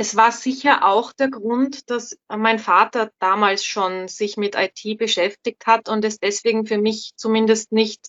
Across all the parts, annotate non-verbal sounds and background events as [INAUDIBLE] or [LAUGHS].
Es war sicher auch der Grund, dass mein Vater damals schon sich mit IT beschäftigt hat und es deswegen für mich zumindest nicht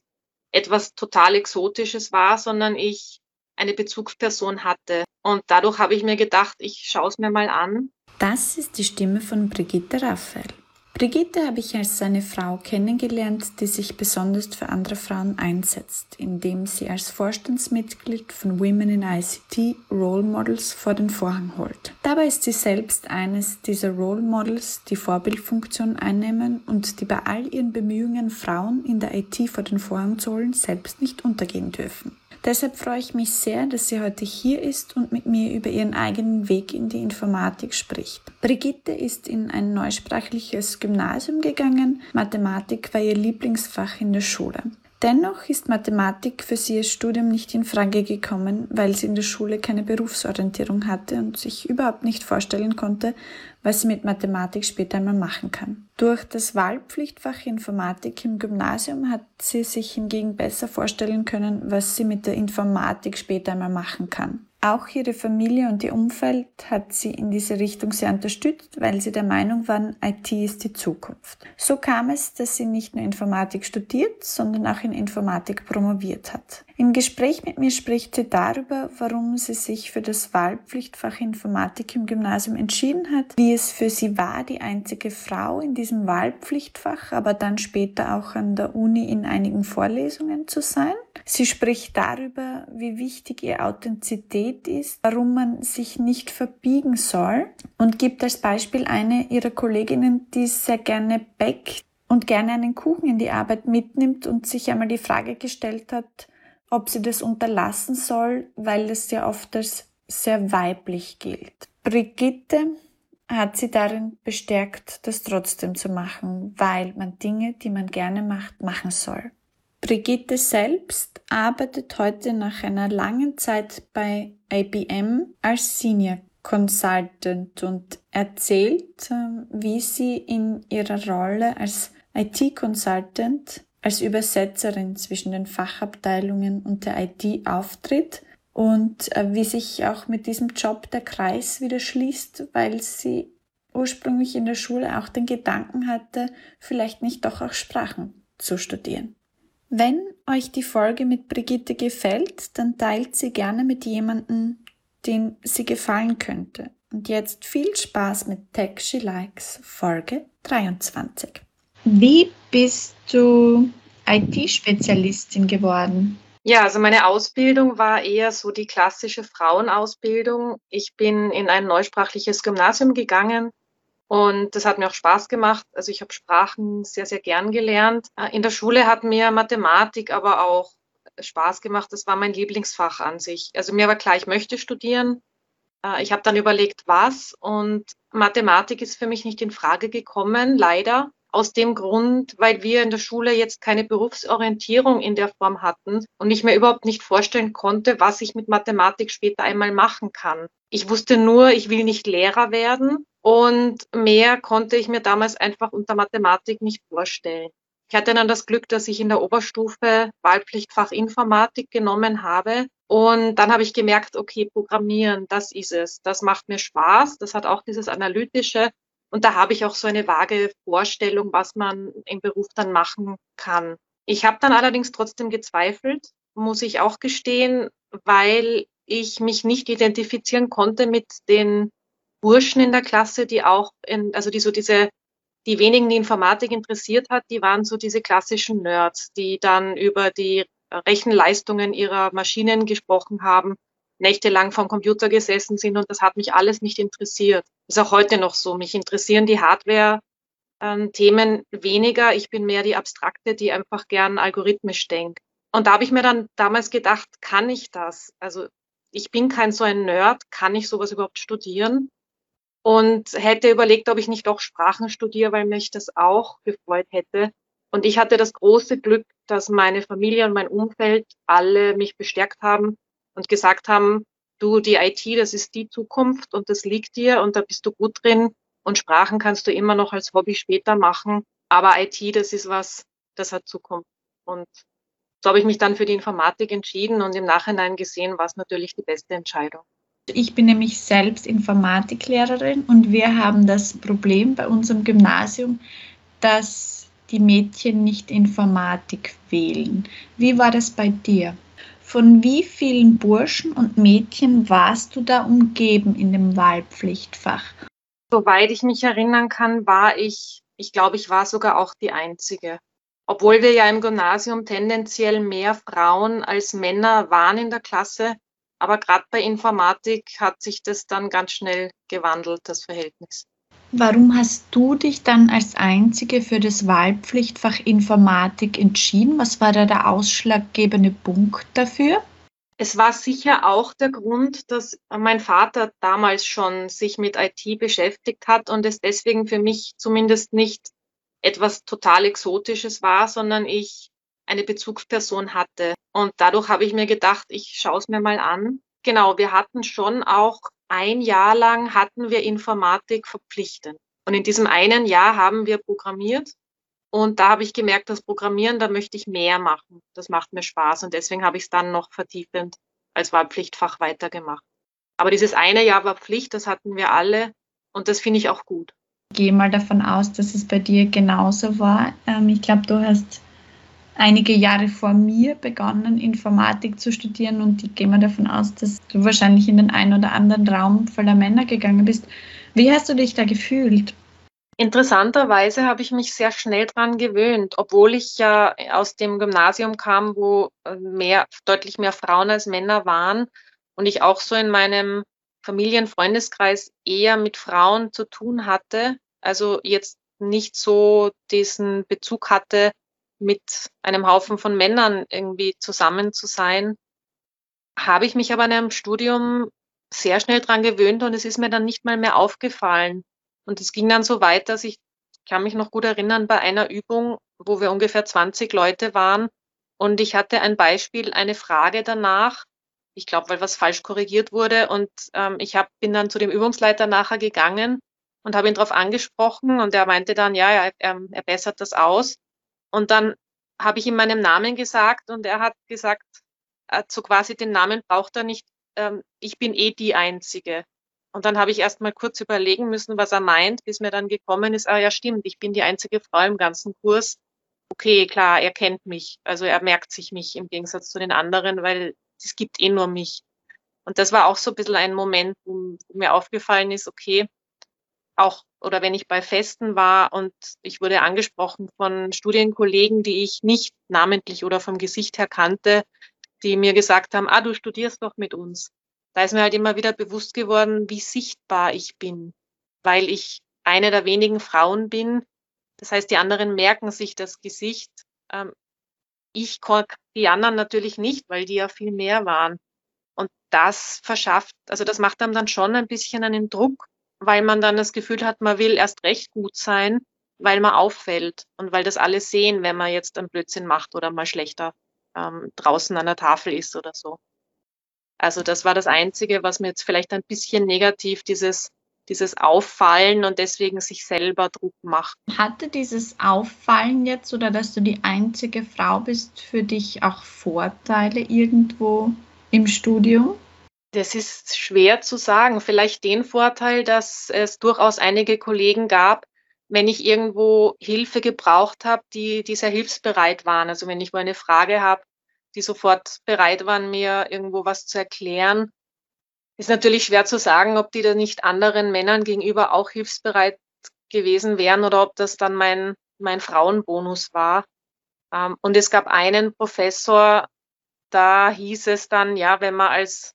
etwas total Exotisches war, sondern ich eine Bezugsperson hatte. Und dadurch habe ich mir gedacht, ich schaue es mir mal an. Das ist die Stimme von Brigitte Raphael. Brigitte habe ich als eine Frau kennengelernt, die sich besonders für andere Frauen einsetzt, indem sie als Vorstandsmitglied von Women in ICT Role Models vor den Vorhang holt. Dabei ist sie selbst eines dieser Role Models, die Vorbildfunktion einnehmen und die bei all ihren Bemühungen, Frauen in der IT vor den Vorhang zu holen, selbst nicht untergehen dürfen. Deshalb freue ich mich sehr, dass sie heute hier ist und mit mir über ihren eigenen Weg in die Informatik spricht. Brigitte ist in ein neusprachliches Gymnasium gegangen. Mathematik war ihr Lieblingsfach in der Schule. Dennoch ist Mathematik für sie als Studium nicht in Frage gekommen, weil sie in der Schule keine Berufsorientierung hatte und sich überhaupt nicht vorstellen konnte, was sie mit Mathematik später einmal machen kann. Durch das Wahlpflichtfach Informatik im Gymnasium hat sie sich hingegen besser vorstellen können, was sie mit der Informatik später einmal machen kann. Auch ihre Familie und ihr Umfeld hat sie in diese Richtung sehr unterstützt, weil sie der Meinung waren, IT ist die Zukunft. So kam es, dass sie nicht nur Informatik studiert, sondern auch in Informatik promoviert hat. Im Gespräch mit mir spricht sie darüber, warum sie sich für das Wahlpflichtfach Informatik im Gymnasium entschieden hat, wie es für sie war, die einzige Frau in diesem Wahlpflichtfach, aber dann später auch an der Uni in einigen Vorlesungen zu sein. Sie spricht darüber, wie wichtig ihr Authentizität ist, warum man sich nicht verbiegen soll und gibt als Beispiel eine ihrer Kolleginnen, die sehr gerne backt und gerne einen Kuchen in die Arbeit mitnimmt und sich einmal die Frage gestellt hat, ob sie das unterlassen soll, weil es ja oft als sehr weiblich gilt. Brigitte hat sie darin bestärkt, das trotzdem zu machen, weil man Dinge, die man gerne macht, machen soll. Brigitte selbst arbeitet heute nach einer langen Zeit bei IBM als Senior Consultant und erzählt, ähm, wie sie in ihrer Rolle als IT-Consultant, als Übersetzerin zwischen den Fachabteilungen und der IT auftritt und äh, wie sich auch mit diesem Job der Kreis wieder schließt, weil sie ursprünglich in der Schule auch den Gedanken hatte, vielleicht nicht doch auch Sprachen zu studieren. Wenn euch die Folge mit Brigitte gefällt, dann teilt sie gerne mit jemandem, den sie gefallen könnte. Und jetzt viel Spaß mit Tech She Likes Folge 23. Wie bist du IT-Spezialistin geworden? Ja, also meine Ausbildung war eher so die klassische Frauenausbildung. Ich bin in ein neusprachliches Gymnasium gegangen und das hat mir auch Spaß gemacht. Also ich habe Sprachen sehr, sehr gern gelernt. Äh, in der Schule hat mir Mathematik aber auch Spaß gemacht. Das war mein Lieblingsfach an sich. Also mir war klar, ich möchte studieren. Äh, ich habe dann überlegt, was. Und Mathematik ist für mich nicht in Frage gekommen, leider. Aus dem Grund, weil wir in der Schule jetzt keine Berufsorientierung in der Form hatten und ich mir überhaupt nicht vorstellen konnte, was ich mit Mathematik später einmal machen kann. Ich wusste nur, ich will nicht Lehrer werden und mehr konnte ich mir damals einfach unter Mathematik nicht vorstellen. Ich hatte dann das Glück, dass ich in der Oberstufe Wahlpflichtfach Informatik genommen habe. Und dann habe ich gemerkt, okay, Programmieren, das ist es. Das macht mir Spaß. Das hat auch dieses Analytische. Und da habe ich auch so eine vage Vorstellung, was man im Beruf dann machen kann. Ich habe dann allerdings trotzdem gezweifelt, muss ich auch gestehen, weil ich mich nicht identifizieren konnte mit den Burschen in der Klasse, die auch, in, also die so diese, die wenigen, die Informatik interessiert hat, die waren so diese klassischen Nerds, die dann über die Rechenleistungen ihrer Maschinen gesprochen haben, nächtelang vom Computer gesessen sind und das hat mich alles nicht interessiert. Ist auch heute noch so. Mich interessieren die Hardware-Themen ähm, weniger. Ich bin mehr die Abstrakte, die einfach gern algorithmisch denkt. Und da habe ich mir dann damals gedacht, kann ich das? Also ich bin kein so ein Nerd, kann ich sowas überhaupt studieren? und hätte überlegt, ob ich nicht doch Sprachen studiere, weil mich das auch gefreut hätte. Und ich hatte das große Glück, dass meine Familie und mein Umfeld alle mich bestärkt haben und gesagt haben, du, die IT, das ist die Zukunft und das liegt dir und da bist du gut drin und Sprachen kannst du immer noch als Hobby später machen. Aber IT, das ist was, das hat Zukunft. Und so habe ich mich dann für die Informatik entschieden und im Nachhinein gesehen, war es natürlich die beste Entscheidung. Ich bin nämlich selbst Informatiklehrerin und wir haben das Problem bei unserem Gymnasium, dass die Mädchen nicht Informatik wählen. Wie war das bei dir? Von wie vielen Burschen und Mädchen warst du da umgeben in dem Wahlpflichtfach? Soweit ich mich erinnern kann, war ich, ich glaube, ich war sogar auch die Einzige. Obwohl wir ja im Gymnasium tendenziell mehr Frauen als Männer waren in der Klasse, aber gerade bei Informatik hat sich das dann ganz schnell gewandelt, das Verhältnis. Warum hast du dich dann als Einzige für das Wahlpflichtfach Informatik entschieden? Was war da der ausschlaggebende Punkt dafür? Es war sicher auch der Grund, dass mein Vater damals schon sich mit IT beschäftigt hat und es deswegen für mich zumindest nicht etwas total Exotisches war, sondern ich eine Bezugsperson hatte. Und dadurch habe ich mir gedacht, ich schaue es mir mal an. Genau, wir hatten schon auch ein Jahr lang hatten wir Informatik verpflichtend. Und in diesem einen Jahr haben wir programmiert. Und da habe ich gemerkt, das Programmieren, da möchte ich mehr machen. Das macht mir Spaß. Und deswegen habe ich es dann noch vertiefend als Wahlpflichtfach weitergemacht. Aber dieses eine Jahr war Pflicht, das hatten wir alle. Und das finde ich auch gut. Ich gehe mal davon aus, dass es bei dir genauso war. Ähm, ich glaube, du hast einige Jahre vor mir begonnen, Informatik zu studieren und ich gehe mal davon aus, dass du wahrscheinlich in den einen oder anderen Raum voller Männer gegangen bist. Wie hast du dich da gefühlt? Interessanterweise habe ich mich sehr schnell daran gewöhnt, obwohl ich ja aus dem Gymnasium kam, wo mehr, deutlich mehr Frauen als Männer waren und ich auch so in meinem Familienfreundeskreis eher mit Frauen zu tun hatte, also jetzt nicht so diesen Bezug hatte, mit einem Haufen von Männern irgendwie zusammen zu sein, habe ich mich aber in einem Studium sehr schnell dran gewöhnt und es ist mir dann nicht mal mehr aufgefallen. Und es ging dann so weit, dass ich, kann mich noch gut erinnern, bei einer Übung, wo wir ungefähr 20 Leute waren und ich hatte ein Beispiel, eine Frage danach, ich glaube, weil was falsch korrigiert wurde und ähm, ich hab, bin dann zu dem Übungsleiter nachher gegangen und habe ihn darauf angesprochen und er meinte dann, ja, er, er bessert das aus. Und dann habe ich ihm meinen Namen gesagt und er hat gesagt, äh, so quasi den Namen braucht er nicht, ähm, ich bin eh die Einzige. Und dann habe ich erst mal kurz überlegen müssen, was er meint, bis mir dann gekommen ist, ah ja stimmt, ich bin die einzige Frau im ganzen Kurs. Okay, klar, er kennt mich. Also er merkt sich mich im Gegensatz zu den anderen, weil es gibt eh nur mich. Und das war auch so ein bisschen ein Moment, wo, wo mir aufgefallen ist, okay, auch oder wenn ich bei Festen war und ich wurde angesprochen von Studienkollegen, die ich nicht namentlich oder vom Gesicht her kannte, die mir gesagt haben, ah, du studierst doch mit uns. Da ist mir halt immer wieder bewusst geworden, wie sichtbar ich bin, weil ich eine der wenigen Frauen bin. Das heißt, die anderen merken sich das Gesicht. Ähm, ich die anderen natürlich nicht, weil die ja viel mehr waren. Und das verschafft, also das macht einem dann schon ein bisschen einen Druck, weil man dann das Gefühl hat, man will erst recht gut sein, weil man auffällt und weil das alle sehen, wenn man jetzt einen Blödsinn macht oder mal schlechter ähm, draußen an der Tafel ist oder so. Also das war das Einzige, was mir jetzt vielleicht ein bisschen negativ dieses dieses Auffallen und deswegen sich selber Druck macht. Hatte dieses Auffallen jetzt oder dass du die einzige Frau bist für dich auch Vorteile irgendwo im Studium? Das ist schwer zu sagen. Vielleicht den Vorteil, dass es durchaus einige Kollegen gab, wenn ich irgendwo Hilfe gebraucht habe, die, die sehr hilfsbereit waren. Also wenn ich mal eine Frage habe, die sofort bereit waren, mir irgendwo was zu erklären. Ist natürlich schwer zu sagen, ob die da nicht anderen Männern gegenüber auch hilfsbereit gewesen wären oder ob das dann mein, mein Frauenbonus war. Ähm, und es gab einen Professor, da hieß es dann, ja, wenn man als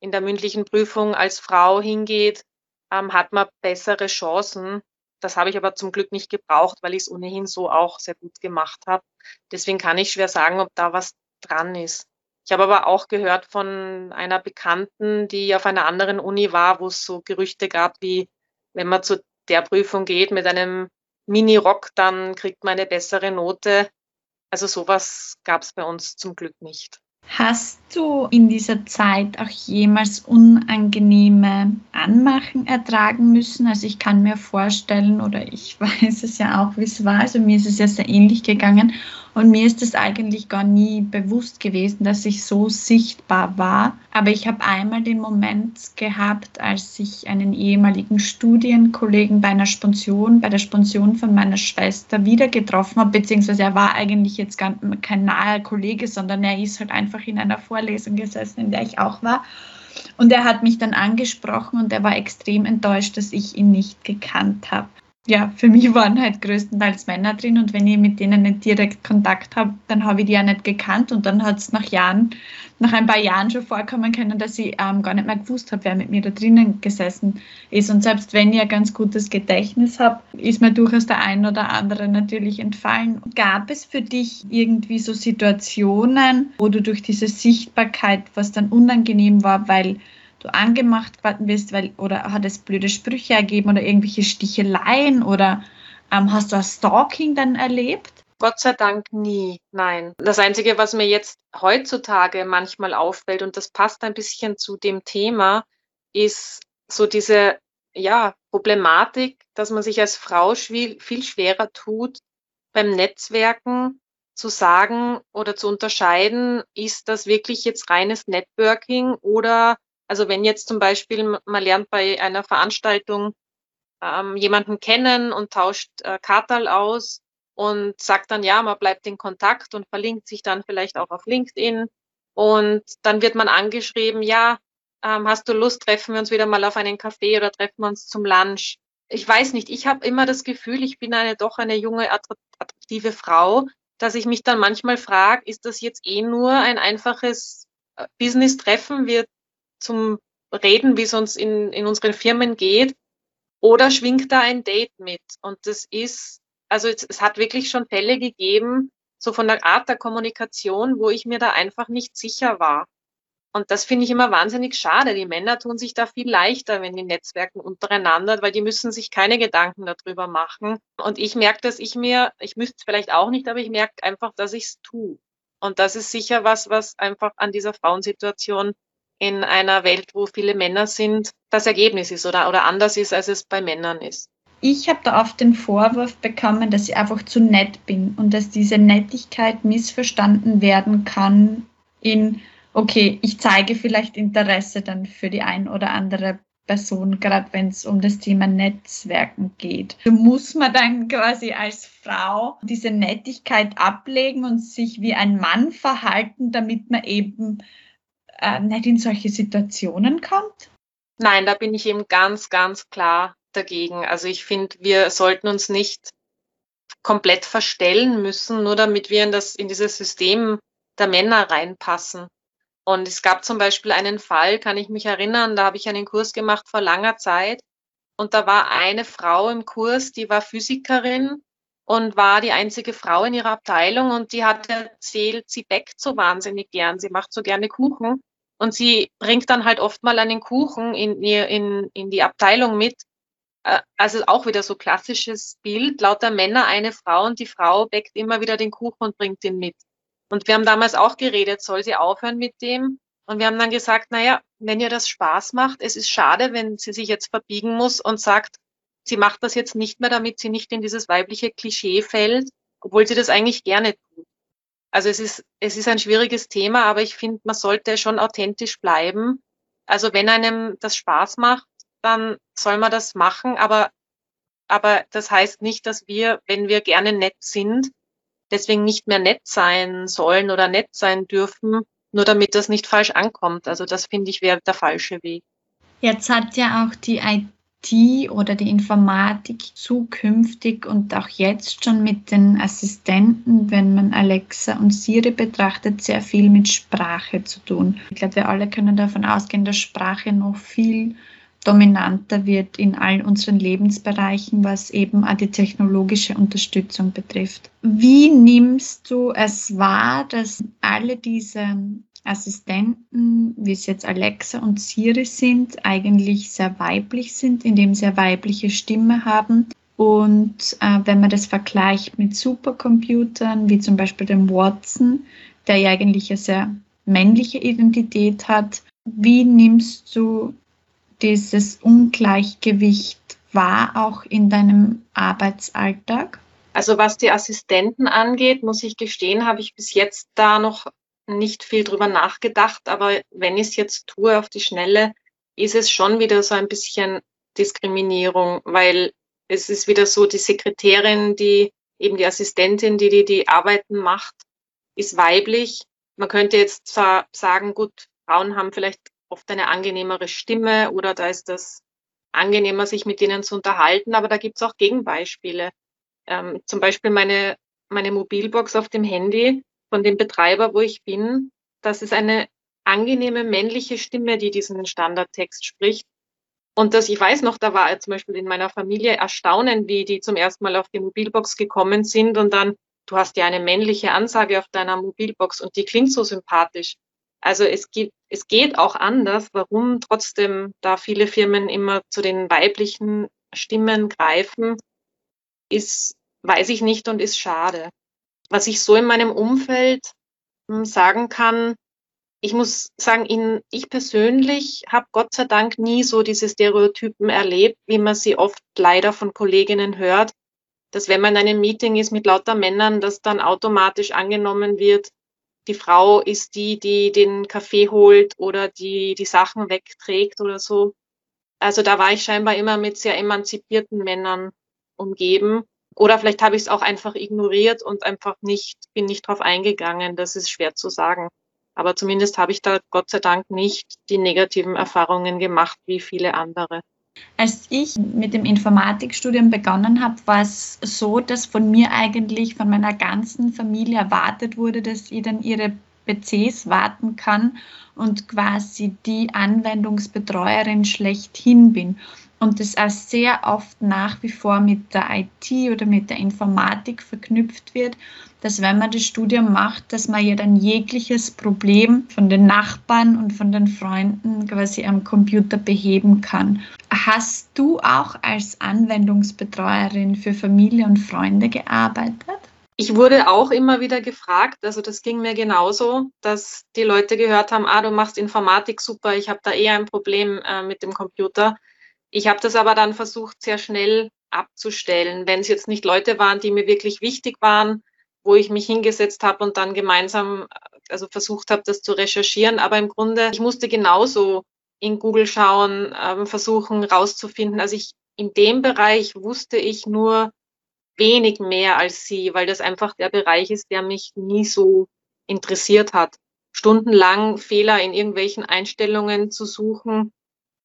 in der mündlichen Prüfung als Frau hingeht, ähm, hat man bessere Chancen. Das habe ich aber zum Glück nicht gebraucht, weil ich es ohnehin so auch sehr gut gemacht habe. Deswegen kann ich schwer sagen, ob da was dran ist. Ich habe aber auch gehört von einer Bekannten, die auf einer anderen Uni war, wo es so Gerüchte gab, wie wenn man zu der Prüfung geht mit einem Mini-Rock, dann kriegt man eine bessere Note. Also sowas gab es bei uns zum Glück nicht. Hast du in dieser Zeit auch jemals unangenehme Anmachen ertragen müssen? Also ich kann mir vorstellen, oder ich [LAUGHS] weiß es ja auch, wie es war, also mir ist es ja sehr ähnlich gegangen. Und mir ist es eigentlich gar nie bewusst gewesen, dass ich so sichtbar war. Aber ich habe einmal den Moment gehabt, als ich einen ehemaligen Studienkollegen bei einer Sponsion, bei der Sponsion von meiner Schwester wieder getroffen habe, beziehungsweise er war eigentlich jetzt gar kein naher Kollege, sondern er ist halt einfach in einer Vorlesung gesessen, in der ich auch war. Und er hat mich dann angesprochen und er war extrem enttäuscht, dass ich ihn nicht gekannt habe ja, für mich waren halt größtenteils Männer drin und wenn ich mit denen nicht direkt Kontakt habe, dann habe ich die ja nicht gekannt und dann hat es nach Jahren, nach ein paar Jahren schon vorkommen können, dass ich ähm, gar nicht mehr gewusst habe, wer mit mir da drinnen gesessen ist. Und selbst wenn ich ein ganz gutes Gedächtnis habe, ist mir durchaus der ein oder andere natürlich entfallen. Gab es für dich irgendwie so Situationen, wo du durch diese Sichtbarkeit, was dann unangenehm war, weil du angemacht worden bist, weil, oder hat es blöde Sprüche ergeben oder irgendwelche Sticheleien oder ähm, hast du ein Stalking dann erlebt? Gott sei Dank nie, nein. Das Einzige, was mir jetzt heutzutage manchmal auffällt, und das passt ein bisschen zu dem Thema, ist so diese ja, Problematik, dass man sich als Frau viel, viel schwerer tut, beim Netzwerken zu sagen oder zu unterscheiden, ist das wirklich jetzt reines Networking oder also wenn jetzt zum Beispiel man lernt bei einer Veranstaltung ähm, jemanden kennen und tauscht äh, Kartal aus und sagt dann, ja, man bleibt in Kontakt und verlinkt sich dann vielleicht auch auf LinkedIn und dann wird man angeschrieben, ja, ähm, hast du Lust, treffen wir uns wieder mal auf einen Kaffee oder treffen wir uns zum Lunch. Ich weiß nicht, ich habe immer das Gefühl, ich bin eine doch eine junge, attraktive Frau, dass ich mich dann manchmal frage, ist das jetzt eh nur ein einfaches äh, Business-Treffen? Wir zum Reden, wie es uns in, in unseren Firmen geht, oder schwingt da ein Date mit? Und das ist, also es, es hat wirklich schon Fälle gegeben, so von der Art der Kommunikation, wo ich mir da einfach nicht sicher war. Und das finde ich immer wahnsinnig schade. Die Männer tun sich da viel leichter, wenn die Netzwerken untereinander, weil die müssen sich keine Gedanken darüber machen. Und ich merke, dass ich mir, ich müsste es vielleicht auch nicht, aber ich merke einfach, dass ich es tue. Und das ist sicher was, was einfach an dieser Frauensituation in einer Welt, wo viele Männer sind, das Ergebnis ist oder, oder anders ist, als es bei Männern ist. Ich habe da oft den Vorwurf bekommen, dass ich einfach zu nett bin und dass diese Nettigkeit missverstanden werden kann in, okay, ich zeige vielleicht Interesse dann für die ein oder andere Person, gerade wenn es um das Thema Netzwerken geht. So muss man dann quasi als Frau diese Nettigkeit ablegen und sich wie ein Mann verhalten, damit man eben äh, nicht in solche Situationen kommt? Nein, da bin ich eben ganz, ganz klar dagegen. Also ich finde, wir sollten uns nicht komplett verstellen müssen, nur damit wir in, das, in dieses System der Männer reinpassen. Und es gab zum Beispiel einen Fall, kann ich mich erinnern, da habe ich einen Kurs gemacht vor langer Zeit. Und da war eine Frau im Kurs, die war Physikerin und war die einzige Frau in ihrer Abteilung und die hat erzählt, sie bäckt so wahnsinnig gern, sie macht so gerne Kuchen und sie bringt dann halt oft mal einen Kuchen in, in, in die Abteilung mit. Äh, also auch wieder so klassisches Bild, lauter Männer, eine Frau und die Frau bäckt immer wieder den Kuchen und bringt ihn mit. Und wir haben damals auch geredet, soll sie aufhören mit dem? Und wir haben dann gesagt, naja, wenn ihr das Spaß macht, es ist schade, wenn sie sich jetzt verbiegen muss und sagt, sie macht das jetzt nicht mehr, damit sie nicht in dieses weibliche Klischee fällt, obwohl sie das eigentlich gerne tut. Also es ist, es ist ein schwieriges Thema, aber ich finde, man sollte schon authentisch bleiben. Also wenn einem das Spaß macht, dann soll man das machen, aber, aber das heißt nicht, dass wir, wenn wir gerne nett sind, deswegen nicht mehr nett sein sollen oder nett sein dürfen, nur damit das nicht falsch ankommt. Also das finde ich wäre der falsche Weg. Jetzt hat ja auch die IT oder die Informatik zukünftig und auch jetzt schon mit den Assistenten, wenn man Alexa und Siri betrachtet, sehr viel mit Sprache zu tun. Ich glaube, wir alle können davon ausgehen, dass Sprache noch viel dominanter wird in all unseren Lebensbereichen, was eben auch die technologische Unterstützung betrifft. Wie nimmst du es wahr, dass alle diese Assistenten, wie es jetzt Alexa und Siri sind, eigentlich sehr weiblich sind, indem sie eine weibliche Stimme haben. Und äh, wenn man das vergleicht mit Supercomputern, wie zum Beispiel dem Watson, der ja eigentlich eine sehr männliche Identität hat, wie nimmst du dieses Ungleichgewicht wahr, auch in deinem Arbeitsalltag? Also was die Assistenten angeht, muss ich gestehen, habe ich bis jetzt da noch nicht viel drüber nachgedacht. Aber wenn ich es jetzt tue auf die Schnelle, ist es schon wieder so ein bisschen Diskriminierung, weil es ist wieder so, die Sekretärin, die eben die Assistentin, die die, die Arbeiten macht, ist weiblich. Man könnte jetzt zwar sagen, gut, Frauen haben vielleicht oft eine angenehmere Stimme oder da ist das angenehmer, sich mit denen zu unterhalten, aber da gibt es auch Gegenbeispiele. Ähm, zum Beispiel meine, meine Mobilbox auf dem Handy von dem Betreiber, wo ich bin, das ist eine angenehme männliche Stimme, die diesen Standardtext spricht. Und das, ich weiß noch, da war zum Beispiel in meiner Familie erstaunen, wie die zum ersten Mal auf die Mobilbox gekommen sind und dann, du hast ja eine männliche Ansage auf deiner Mobilbox und die klingt so sympathisch. Also es gibt, es geht auch anders. Warum trotzdem da viele Firmen immer zu den weiblichen Stimmen greifen, ist, weiß ich nicht und ist schade. Was ich so in meinem Umfeld hm, sagen kann, ich muss sagen, ich persönlich habe Gott sei Dank nie so diese Stereotypen erlebt, wie man sie oft leider von Kolleginnen hört, dass wenn man in einem Meeting ist mit lauter Männern, dass dann automatisch angenommen wird, die Frau ist die, die den Kaffee holt oder die die Sachen wegträgt oder so. Also da war ich scheinbar immer mit sehr emanzipierten Männern umgeben. Oder vielleicht habe ich es auch einfach ignoriert und einfach nicht, bin nicht drauf eingegangen. Das ist schwer zu sagen. Aber zumindest habe ich da Gott sei Dank nicht die negativen Erfahrungen gemacht wie viele andere. Als ich mit dem Informatikstudium begonnen habe, war es so, dass von mir eigentlich, von meiner ganzen Familie erwartet wurde, dass ich dann ihre PCs warten kann und quasi die Anwendungsbetreuerin schlechthin bin und das auch sehr oft nach wie vor mit der IT oder mit der Informatik verknüpft wird, dass wenn man das Studium macht, dass man ja dann jegliches Problem von den Nachbarn und von den Freunden quasi am Computer beheben kann. Hast du auch als Anwendungsbetreuerin für Familie und Freunde gearbeitet? Ich wurde auch immer wieder gefragt, also das ging mir genauso, dass die Leute gehört haben, ah, du machst Informatik super, ich habe da eher ein Problem äh, mit dem Computer. Ich habe das aber dann versucht, sehr schnell abzustellen, wenn es jetzt nicht Leute waren, die mir wirklich wichtig waren, wo ich mich hingesetzt habe und dann gemeinsam, also versucht habe, das zu recherchieren. Aber im Grunde, ich musste genauso in Google schauen, äh, versuchen rauszufinden. Also ich in dem Bereich wusste ich nur wenig mehr als sie, weil das einfach der Bereich ist, der mich nie so interessiert hat. Stundenlang Fehler in irgendwelchen Einstellungen zu suchen,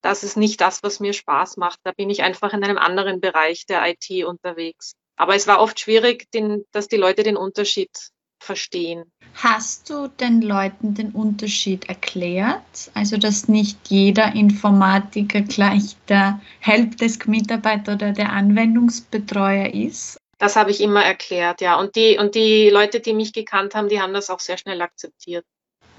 das ist nicht das, was mir Spaß macht. Da bin ich einfach in einem anderen Bereich der IT unterwegs. Aber es war oft schwierig, den, dass die Leute den Unterschied verstehen. Hast du den Leuten den Unterschied erklärt? Also, dass nicht jeder Informatiker gleich der Helpdesk-Mitarbeiter oder der Anwendungsbetreuer ist? Das habe ich immer erklärt, ja. Und die, und die Leute, die mich gekannt haben, die haben das auch sehr schnell akzeptiert.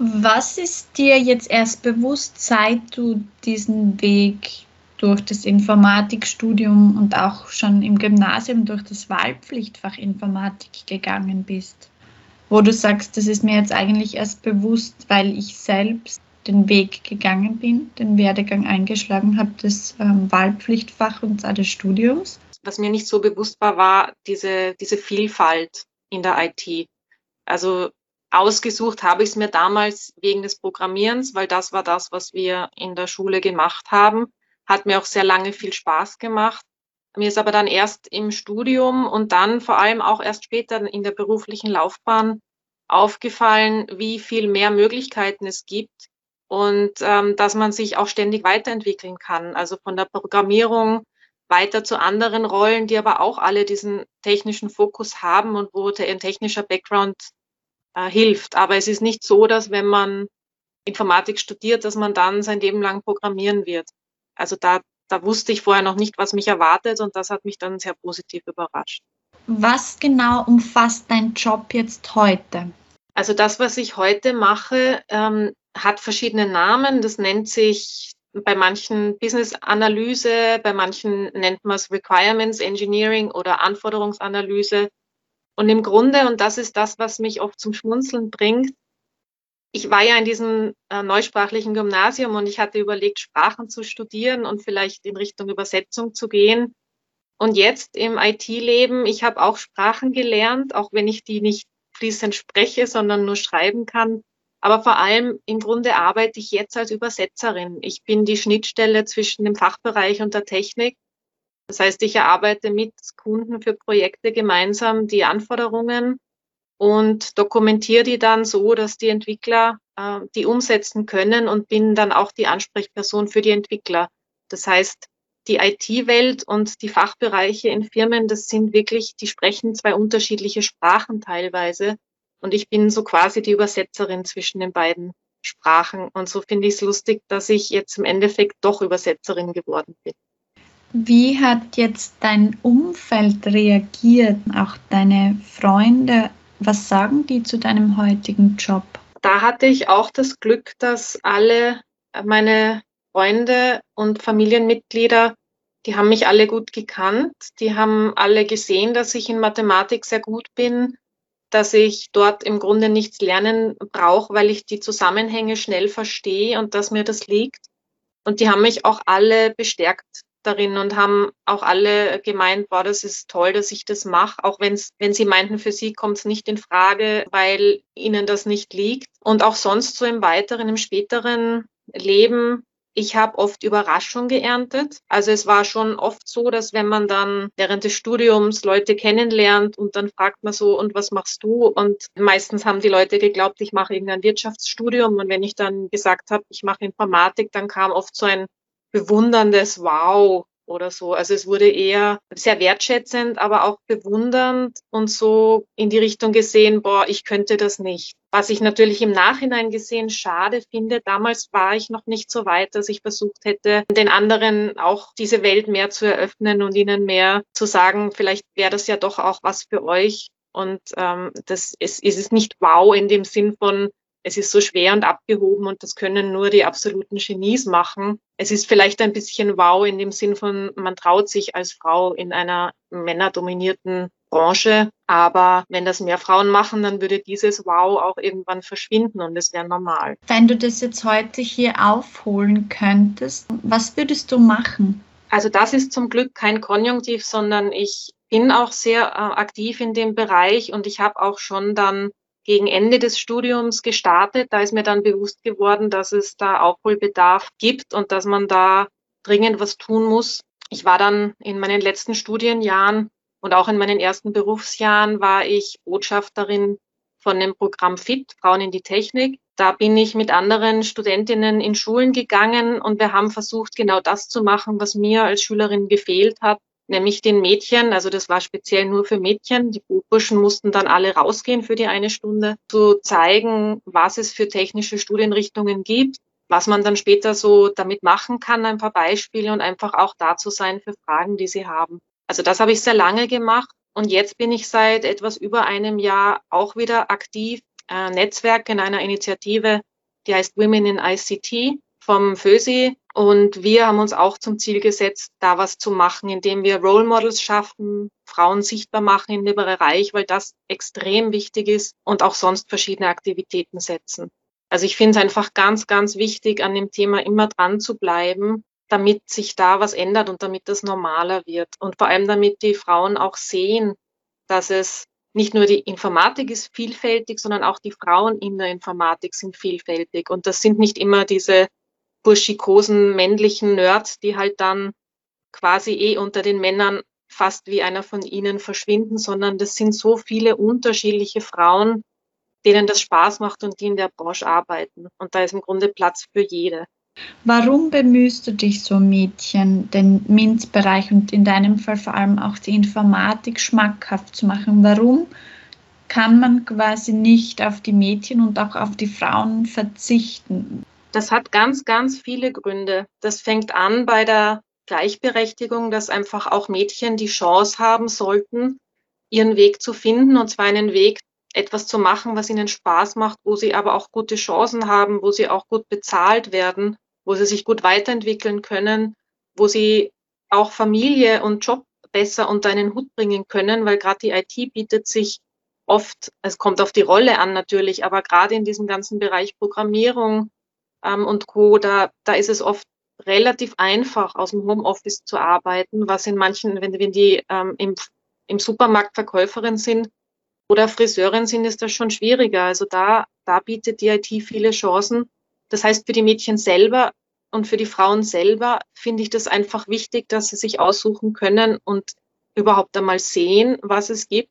Was ist dir jetzt erst bewusst, seit du diesen Weg durch das Informatikstudium und auch schon im Gymnasium durch das Wahlpflichtfach Informatik gegangen bist? Wo du sagst, das ist mir jetzt eigentlich erst bewusst, weil ich selbst den Weg gegangen bin, den Werdegang eingeschlagen habe des ähm, Wahlpflichtfach und des Studiums. Was mir nicht so bewusst war, war diese, diese Vielfalt in der IT. Also Ausgesucht habe ich es mir damals wegen des Programmierens, weil das war das, was wir in der Schule gemacht haben. Hat mir auch sehr lange viel Spaß gemacht. Mir ist aber dann erst im Studium und dann vor allem auch erst später in der beruflichen Laufbahn aufgefallen, wie viel mehr Möglichkeiten es gibt und ähm, dass man sich auch ständig weiterentwickeln kann. Also von der Programmierung weiter zu anderen Rollen, die aber auch alle diesen technischen Fokus haben und wo ein technischer Background äh, hilft. Aber es ist nicht so, dass wenn man Informatik studiert, dass man dann sein Leben lang programmieren wird. Also da, da wusste ich vorher noch nicht, was mich erwartet und das hat mich dann sehr positiv überrascht. Was genau umfasst dein Job jetzt heute? Also das, was ich heute mache, ähm, hat verschiedene Namen. Das nennt sich bei manchen Business Analyse, bei manchen nennt man es Requirements Engineering oder Anforderungsanalyse. Und im Grunde, und das ist das, was mich oft zum Schmunzeln bringt, ich war ja in diesem äh, neusprachlichen Gymnasium und ich hatte überlegt, Sprachen zu studieren und vielleicht in Richtung Übersetzung zu gehen. Und jetzt im IT-Leben, ich habe auch Sprachen gelernt, auch wenn ich die nicht fließend spreche, sondern nur schreiben kann. Aber vor allem im Grunde arbeite ich jetzt als Übersetzerin. Ich bin die Schnittstelle zwischen dem Fachbereich und der Technik. Das heißt, ich erarbeite mit Kunden für Projekte gemeinsam die Anforderungen und dokumentiere die dann so, dass die Entwickler äh, die umsetzen können und bin dann auch die Ansprechperson für die Entwickler. Das heißt, die IT-Welt und die Fachbereiche in Firmen, das sind wirklich, die sprechen zwei unterschiedliche Sprachen teilweise. Und ich bin so quasi die Übersetzerin zwischen den beiden Sprachen. Und so finde ich es lustig, dass ich jetzt im Endeffekt doch Übersetzerin geworden bin. Wie hat jetzt dein Umfeld reagiert, auch deine Freunde? Was sagen die zu deinem heutigen Job? Da hatte ich auch das Glück, dass alle meine Freunde und Familienmitglieder, die haben mich alle gut gekannt. Die haben alle gesehen, dass ich in Mathematik sehr gut bin, dass ich dort im Grunde nichts lernen brauche, weil ich die Zusammenhänge schnell verstehe und dass mir das liegt. Und die haben mich auch alle bestärkt darin und haben auch alle gemeint, boah, das ist toll, dass ich das mache, auch wenn's, wenn sie meinten, für sie kommt es nicht in Frage, weil ihnen das nicht liegt. Und auch sonst so im weiteren, im späteren Leben ich habe oft Überraschung geerntet. Also es war schon oft so, dass wenn man dann während des Studiums Leute kennenlernt und dann fragt man so, und was machst du? Und meistens haben die Leute geglaubt, ich mache irgendein Wirtschaftsstudium. Und wenn ich dann gesagt habe, ich mache Informatik, dann kam oft so ein bewunderndes Wow oder so. Also es wurde eher sehr wertschätzend, aber auch bewundernd und so in die Richtung gesehen, boah, ich könnte das nicht. Was ich natürlich im Nachhinein gesehen schade finde, damals war ich noch nicht so weit, dass ich versucht hätte, den anderen auch diese Welt mehr zu eröffnen und ihnen mehr zu sagen, vielleicht wäre das ja doch auch was für euch. Und ähm, das ist, ist es nicht wow in dem Sinn von, es ist so schwer und abgehoben und das können nur die absoluten Genies machen. Es ist vielleicht ein bisschen wow in dem Sinn von, man traut sich als Frau in einer männerdominierten Branche. Aber wenn das mehr Frauen machen, dann würde dieses Wow auch irgendwann verschwinden und es wäre normal. Wenn du das jetzt heute hier aufholen könntest, was würdest du machen? Also das ist zum Glück kein Konjunktiv, sondern ich bin auch sehr äh, aktiv in dem Bereich und ich habe auch schon dann gegen Ende des Studiums gestartet. Da ist mir dann bewusst geworden, dass es da Aufholbedarf gibt und dass man da dringend was tun muss. Ich war dann in meinen letzten Studienjahren und auch in meinen ersten Berufsjahren war ich Botschafterin von dem Programm FIT, Frauen in die Technik. Da bin ich mit anderen Studentinnen in Schulen gegangen und wir haben versucht, genau das zu machen, was mir als Schülerin gefehlt hat, nämlich den Mädchen, also das war speziell nur für Mädchen, die Burschen mussten dann alle rausgehen für die eine Stunde, zu zeigen, was es für technische Studienrichtungen gibt, was man dann später so damit machen kann, ein paar Beispiele und einfach auch da zu sein für Fragen, die sie haben. Also das habe ich sehr lange gemacht und jetzt bin ich seit etwas über einem Jahr auch wieder aktiv, äh, Netzwerk in einer Initiative, die heißt Women in ICT vom FÖSI. Und wir haben uns auch zum Ziel gesetzt, da was zu machen, indem wir Role Models schaffen, Frauen sichtbar machen in dem Bereich, weil das extrem wichtig ist und auch sonst verschiedene Aktivitäten setzen. Also ich finde es einfach ganz, ganz wichtig, an dem Thema immer dran zu bleiben, damit sich da was ändert und damit das normaler wird. Und vor allem damit die Frauen auch sehen, dass es nicht nur die Informatik ist vielfältig, sondern auch die Frauen in der Informatik sind vielfältig. Und das sind nicht immer diese burschikosen männlichen Nerds, die halt dann quasi eh unter den Männern fast wie einer von ihnen verschwinden, sondern das sind so viele unterschiedliche Frauen, denen das Spaß macht und die in der Branche arbeiten. Und da ist im Grunde Platz für jede. Warum bemühst du dich so Mädchen, den MINT-Bereich und in deinem Fall vor allem auch die Informatik schmackhaft zu machen? Warum kann man quasi nicht auf die Mädchen und auch auf die Frauen verzichten? Das hat ganz, ganz viele Gründe. Das fängt an bei der Gleichberechtigung, dass einfach auch Mädchen die Chance haben sollten, ihren Weg zu finden, und zwar einen Weg, etwas zu machen, was ihnen Spaß macht, wo sie aber auch gute Chancen haben, wo sie auch gut bezahlt werden, wo sie sich gut weiterentwickeln können, wo sie auch Familie und Job besser unter einen Hut bringen können, weil gerade die IT bietet sich oft, es kommt auf die Rolle an natürlich, aber gerade in diesem ganzen Bereich Programmierung, ähm, und Co., da, da ist es oft relativ einfach, aus dem Homeoffice zu arbeiten, was in manchen, wenn, wenn die ähm, im, im Supermarkt Verkäuferin sind oder Friseurin sind, ist das schon schwieriger. Also da, da bietet die IT viele Chancen. Das heißt, für die Mädchen selber und für die Frauen selber finde ich das einfach wichtig, dass sie sich aussuchen können und überhaupt einmal sehen, was es gibt.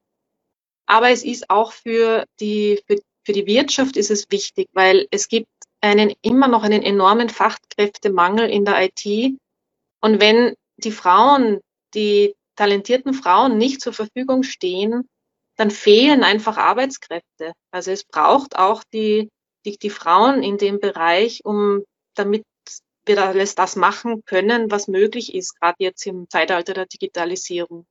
Aber es ist auch für die, für, für die Wirtschaft ist es wichtig, weil es gibt einen, immer noch einen enormen Fachkräftemangel in der IT. Und wenn die Frauen, die talentierten Frauen nicht zur Verfügung stehen, dann fehlen einfach Arbeitskräfte. Also es braucht auch die, die, die Frauen in dem Bereich, um damit wir alles das machen können, was möglich ist, gerade jetzt im Zeitalter der Digitalisierung.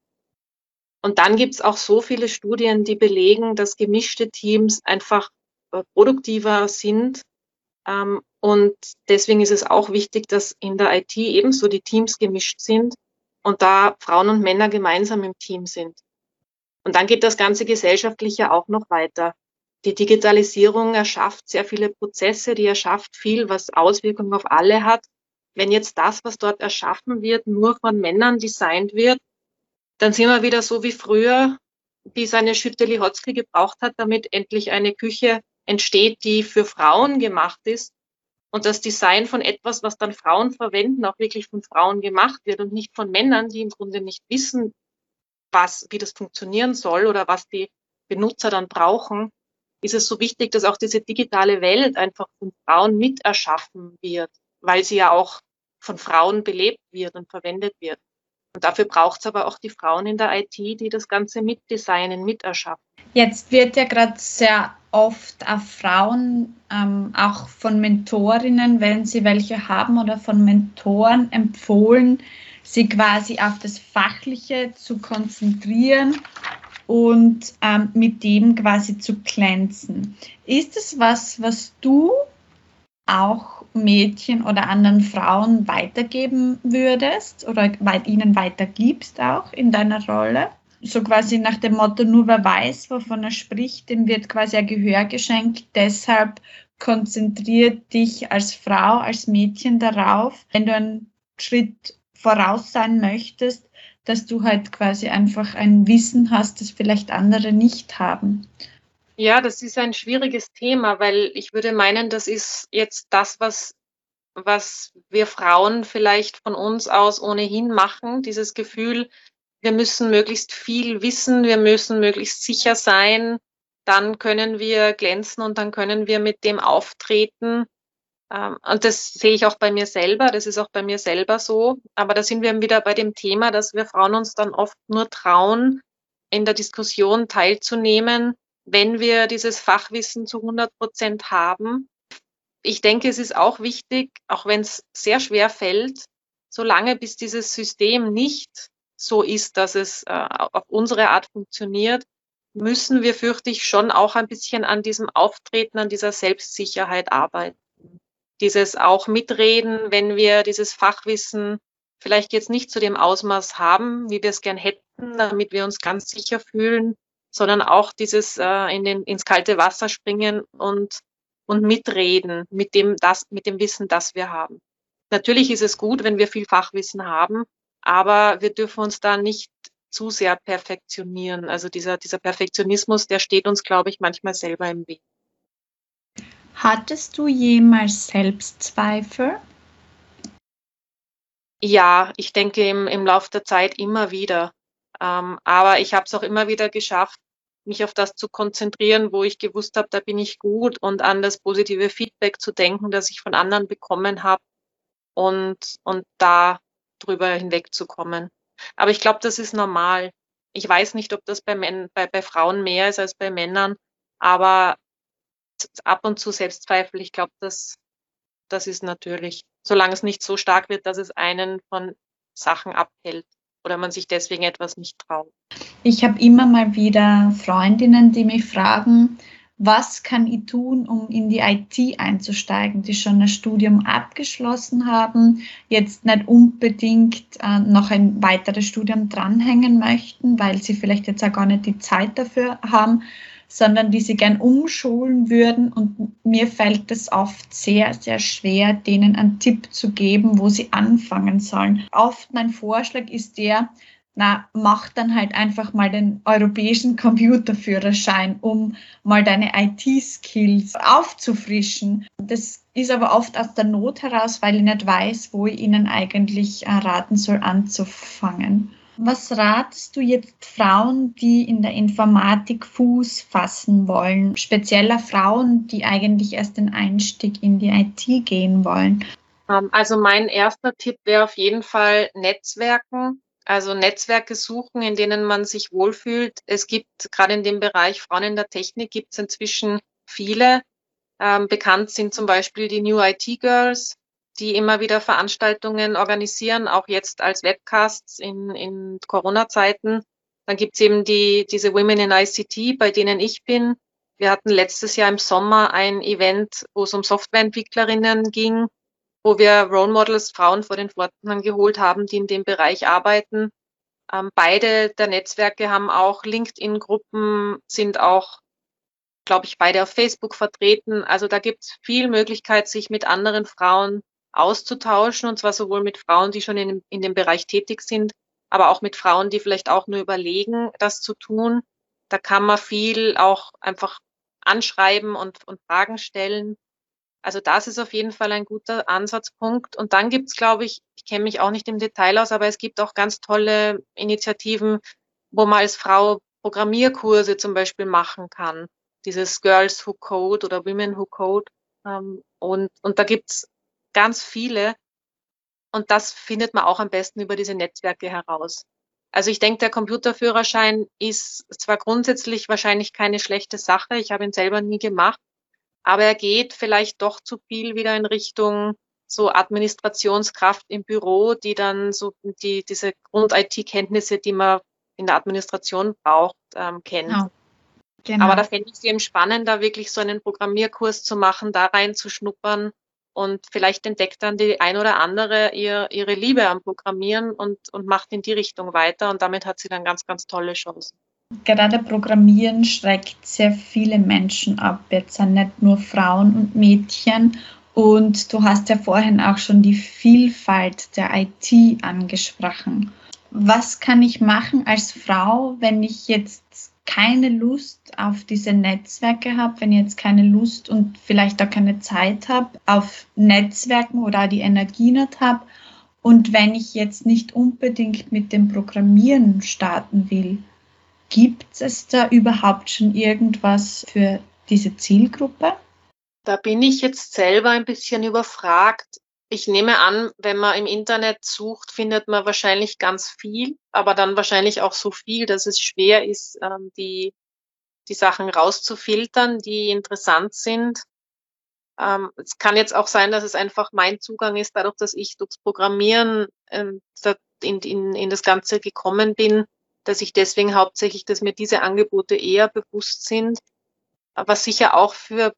Und dann gibt es auch so viele Studien, die belegen, dass gemischte Teams einfach äh, produktiver sind. Ähm, und deswegen ist es auch wichtig, dass in der IT ebenso die Teams gemischt sind und da Frauen und Männer gemeinsam im Team sind. Und dann geht das ganze Gesellschaftliche auch noch weiter. Die Digitalisierung erschafft sehr viele Prozesse, die erschafft viel, was Auswirkungen auf alle hat. Wenn jetzt das, was dort erschaffen wird, nur von Männern designt wird, dann sind wir wieder so wie früher, wie es eine Schütte Lihotzky gebraucht hat, damit endlich eine Küche entsteht, die für Frauen gemacht ist. Und das Design von etwas, was dann Frauen verwenden, auch wirklich von Frauen gemacht wird und nicht von Männern, die im Grunde nicht wissen, was, wie das funktionieren soll oder was die Benutzer dann brauchen, ist es so wichtig, dass auch diese digitale Welt einfach von Frauen miterschaffen wird, weil sie ja auch von Frauen belebt wird und verwendet wird. Und dafür braucht es aber auch die Frauen in der IT, die das Ganze mitdesignen, miterschaffen. Jetzt wird ja gerade sehr oft auf Frauen, ähm, auch von Mentorinnen, wenn sie welche haben, oder von Mentoren empfohlen, sie quasi auf das Fachliche zu konzentrieren und ähm, mit dem quasi zu glänzen. Ist es was, was du auch Mädchen oder anderen Frauen weitergeben würdest oder ihnen weitergibst auch in deiner Rolle? So quasi nach dem Motto, nur wer weiß, wovon er spricht, dem wird quasi ein Gehör geschenkt. Deshalb konzentriert dich als Frau, als Mädchen darauf, wenn du einen Schritt voraus sein möchtest, dass du halt quasi einfach ein Wissen hast, das vielleicht andere nicht haben. Ja, das ist ein schwieriges Thema, weil ich würde meinen, das ist jetzt das, was, was wir Frauen vielleicht von uns aus ohnehin machen, dieses Gefühl, wir müssen möglichst viel wissen, wir müssen möglichst sicher sein, dann können wir glänzen und dann können wir mit dem auftreten. Ähm, und das sehe ich auch bei mir selber, das ist auch bei mir selber so. Aber da sind wir wieder bei dem Thema, dass wir Frauen uns dann oft nur trauen, in der Diskussion teilzunehmen, wenn wir dieses Fachwissen zu 100 Prozent haben. Ich denke, es ist auch wichtig, auch wenn es sehr schwer fällt, solange bis dieses System nicht so ist, dass es äh, auf unsere Art funktioniert, müssen wir, fürchte ich, schon auch ein bisschen an diesem Auftreten, an dieser Selbstsicherheit arbeiten. Dieses auch mitreden, wenn wir dieses Fachwissen vielleicht jetzt nicht zu dem Ausmaß haben, wie wir es gern hätten, damit wir uns ganz sicher fühlen, sondern auch dieses äh, in den, ins kalte Wasser springen und, und mitreden mit dem, das, mit dem Wissen, das wir haben. Natürlich ist es gut, wenn wir viel Fachwissen haben, aber wir dürfen uns da nicht zu sehr perfektionieren. Also dieser, dieser Perfektionismus, der steht uns, glaube ich, manchmal selber im Weg. Hattest du jemals Selbstzweifel? Ja, ich denke im, im Laufe der Zeit immer wieder. Ähm, aber ich habe es auch immer wieder geschafft, mich auf das zu konzentrieren, wo ich gewusst habe, da bin ich gut und an das positive Feedback zu denken, das ich von anderen bekommen habe und, und da drüber hinwegzukommen. Aber ich glaube, das ist normal. Ich weiß nicht, ob das bei, Män bei, bei Frauen mehr ist als bei Männern, aber ab und zu Selbstzweifel, ich glaube, das, das ist natürlich, solange es nicht so stark wird, dass es einen von Sachen abhält oder man sich deswegen etwas nicht traut. Ich habe immer mal wieder Freundinnen, die mich fragen, was kann ich tun, um in die IT einzusteigen, die schon ein Studium abgeschlossen haben, jetzt nicht unbedingt äh, noch ein weiteres Studium dranhängen möchten, weil sie vielleicht jetzt auch gar nicht die Zeit dafür haben, sondern die sie gern umschulen würden. Und mir fällt es oft sehr, sehr schwer, denen einen Tipp zu geben, wo sie anfangen sollen. Oft mein Vorschlag ist der, na, mach dann halt einfach mal den europäischen Computerführerschein, um mal deine IT-Skills aufzufrischen. Das ist aber oft aus der Not heraus, weil ich nicht weiß, wo ich ihnen eigentlich äh, raten soll, anzufangen. Was ratest du jetzt Frauen, die in der Informatik Fuß fassen wollen, spezieller Frauen, die eigentlich erst den Einstieg in die IT gehen wollen? Ähm, also mein erster Tipp wäre auf jeden Fall Netzwerken. Also Netzwerke suchen, in denen man sich wohlfühlt. Es gibt gerade in dem Bereich Frauen in der Technik gibt es inzwischen viele. Ähm, bekannt sind zum Beispiel die New IT Girls, die immer wieder Veranstaltungen organisieren, auch jetzt als Webcasts in, in Corona-Zeiten. Dann gibt es eben die, diese Women in ICT, bei denen ich bin. Wir hatten letztes Jahr im Sommer ein Event, wo es um Softwareentwicklerinnen ging wo wir Role Models, Frauen vor den Vorhang geholt haben, die in dem Bereich arbeiten. Ähm, beide der Netzwerke haben auch LinkedIn-Gruppen, sind auch, glaube ich, beide auf Facebook vertreten. Also da gibt es viel Möglichkeit, sich mit anderen Frauen auszutauschen, und zwar sowohl mit Frauen, die schon in, in dem Bereich tätig sind, aber auch mit Frauen, die vielleicht auch nur überlegen, das zu tun. Da kann man viel auch einfach anschreiben und, und Fragen stellen. Also das ist auf jeden Fall ein guter Ansatzpunkt. Und dann gibt es, glaube ich, ich kenne mich auch nicht im Detail aus, aber es gibt auch ganz tolle Initiativen, wo man als Frau Programmierkurse zum Beispiel machen kann. Dieses Girls Who Code oder Women Who Code. Ähm, und, und da gibt es ganz viele. Und das findet man auch am besten über diese Netzwerke heraus. Also ich denke, der Computerführerschein ist zwar grundsätzlich wahrscheinlich keine schlechte Sache. Ich habe ihn selber nie gemacht. Aber er geht vielleicht doch zu viel wieder in Richtung so Administrationskraft im Büro, die dann so die, diese Grund-IT-Kenntnisse, die man in der Administration braucht, ähm, kennt. Genau. Genau. Aber da fände ich es eben spannend, da wirklich so einen Programmierkurs zu machen, da reinzuschnuppern und vielleicht entdeckt dann die ein oder andere ihr, ihre Liebe am Programmieren und, und macht in die Richtung weiter und damit hat sie dann ganz, ganz tolle Chancen. Gerade Programmieren schreckt sehr viele Menschen ab. Jetzt sind nicht nur Frauen und Mädchen. Und du hast ja vorhin auch schon die Vielfalt der IT angesprochen. Was kann ich machen als Frau, wenn ich jetzt keine Lust auf diese Netzwerke habe, wenn ich jetzt keine Lust und vielleicht auch keine Zeit habe auf Netzwerken oder die Energie nicht habe und wenn ich jetzt nicht unbedingt mit dem Programmieren starten will? Gibt es da überhaupt schon irgendwas für diese Zielgruppe? Da bin ich jetzt selber ein bisschen überfragt. Ich nehme an, wenn man im Internet sucht, findet man wahrscheinlich ganz viel, aber dann wahrscheinlich auch so viel, dass es schwer ist, ähm, die, die Sachen rauszufiltern, die interessant sind. Ähm, es kann jetzt auch sein, dass es einfach mein Zugang ist, dadurch, dass ich durchs Programmieren ähm, in, in, in das Ganze gekommen bin, dass ich deswegen hauptsächlich, dass mir diese Angebote eher bewusst sind, was sicher auch für,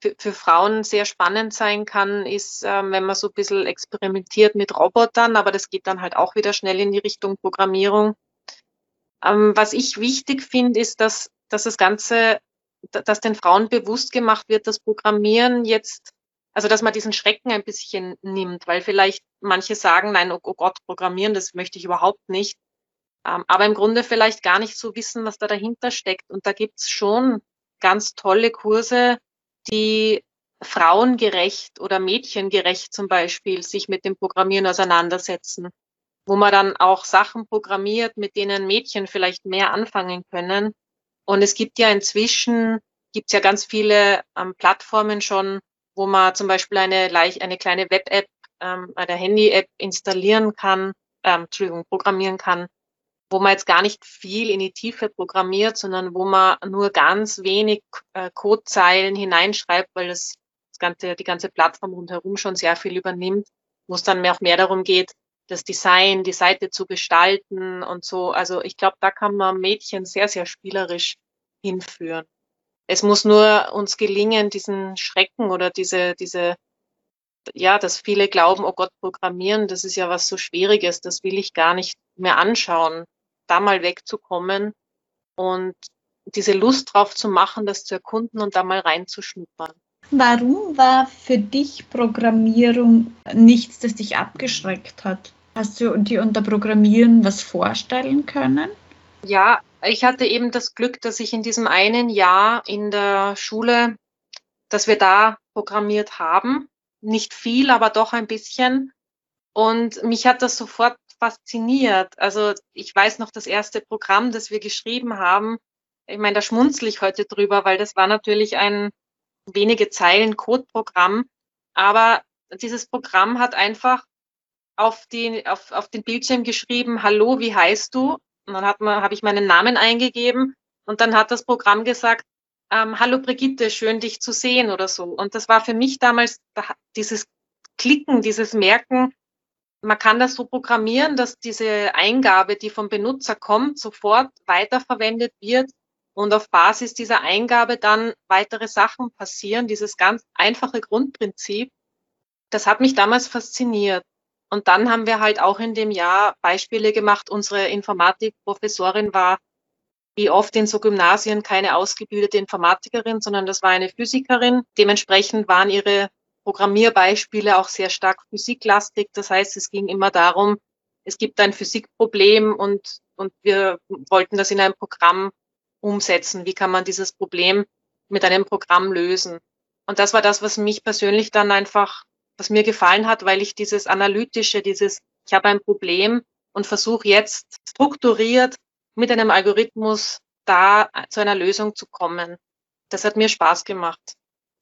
für, für Frauen sehr spannend sein kann, ist, ähm, wenn man so ein bisschen experimentiert mit Robotern, aber das geht dann halt auch wieder schnell in die Richtung Programmierung. Ähm, was ich wichtig finde, ist, dass, dass das Ganze, dass den Frauen bewusst gemacht wird, dass Programmieren jetzt also dass man diesen Schrecken ein bisschen nimmt, weil vielleicht manche sagen, nein, oh, oh Gott, programmieren, das möchte ich überhaupt nicht. Ähm, aber im Grunde vielleicht gar nicht so wissen, was da dahinter steckt. Und da gibt's schon ganz tolle Kurse, die frauengerecht oder mädchengerecht zum Beispiel sich mit dem Programmieren auseinandersetzen, wo man dann auch Sachen programmiert, mit denen Mädchen vielleicht mehr anfangen können. Und es gibt ja inzwischen, gibt's ja ganz viele ähm, Plattformen schon, wo man zum Beispiel eine, eine kleine Web-App, ähm, eine Handy-App installieren kann, ähm, Entschuldigung, programmieren kann, wo man jetzt gar nicht viel in die Tiefe programmiert, sondern wo man nur ganz wenig äh, Codezeilen hineinschreibt, weil das, das ganze, die ganze Plattform rundherum schon sehr viel übernimmt, wo es dann mehr auch mehr darum geht, das Design, die Seite zu gestalten und so. Also ich glaube, da kann man Mädchen sehr, sehr spielerisch hinführen. Es muss nur uns gelingen, diesen Schrecken oder diese, diese, ja, dass viele glauben, oh Gott, programmieren, das ist ja was so Schwieriges, das will ich gar nicht mehr anschauen da mal wegzukommen und diese Lust drauf zu machen, das zu erkunden und da mal reinzuschnuppern. Warum war für dich Programmierung nichts, das dich abgeschreckt hat? Hast du dir unter Programmieren was vorstellen können? Ja, ich hatte eben das Glück, dass ich in diesem einen Jahr in der Schule, dass wir da programmiert haben. Nicht viel, aber doch ein bisschen. Und mich hat das sofort fasziniert. Also ich weiß noch das erste Programm, das wir geschrieben haben. Ich meine, da schmunzel ich heute drüber, weil das war natürlich ein wenige Zeilen Codeprogramm. Aber dieses Programm hat einfach auf, die, auf, auf den Bildschirm geschrieben, hallo, wie heißt du? Und dann habe ich meinen Namen eingegeben und dann hat das Programm gesagt, ähm, hallo Brigitte, schön dich zu sehen oder so. Und das war für mich damals dieses Klicken, dieses Merken, man kann das so programmieren, dass diese Eingabe, die vom Benutzer kommt, sofort weiterverwendet wird und auf Basis dieser Eingabe dann weitere Sachen passieren. Dieses ganz einfache Grundprinzip, das hat mich damals fasziniert. Und dann haben wir halt auch in dem Jahr Beispiele gemacht. Unsere Informatikprofessorin war wie oft in so Gymnasien keine ausgebildete Informatikerin, sondern das war eine Physikerin. Dementsprechend waren ihre Programmierbeispiele auch sehr stark physiklastig. Das heißt, es ging immer darum, es gibt ein Physikproblem und, und wir wollten das in einem Programm umsetzen. Wie kann man dieses Problem mit einem Programm lösen? Und das war das, was mich persönlich dann einfach, was mir gefallen hat, weil ich dieses analytische, dieses, ich habe ein Problem und versuche jetzt strukturiert mit einem Algorithmus da zu einer Lösung zu kommen. Das hat mir Spaß gemacht.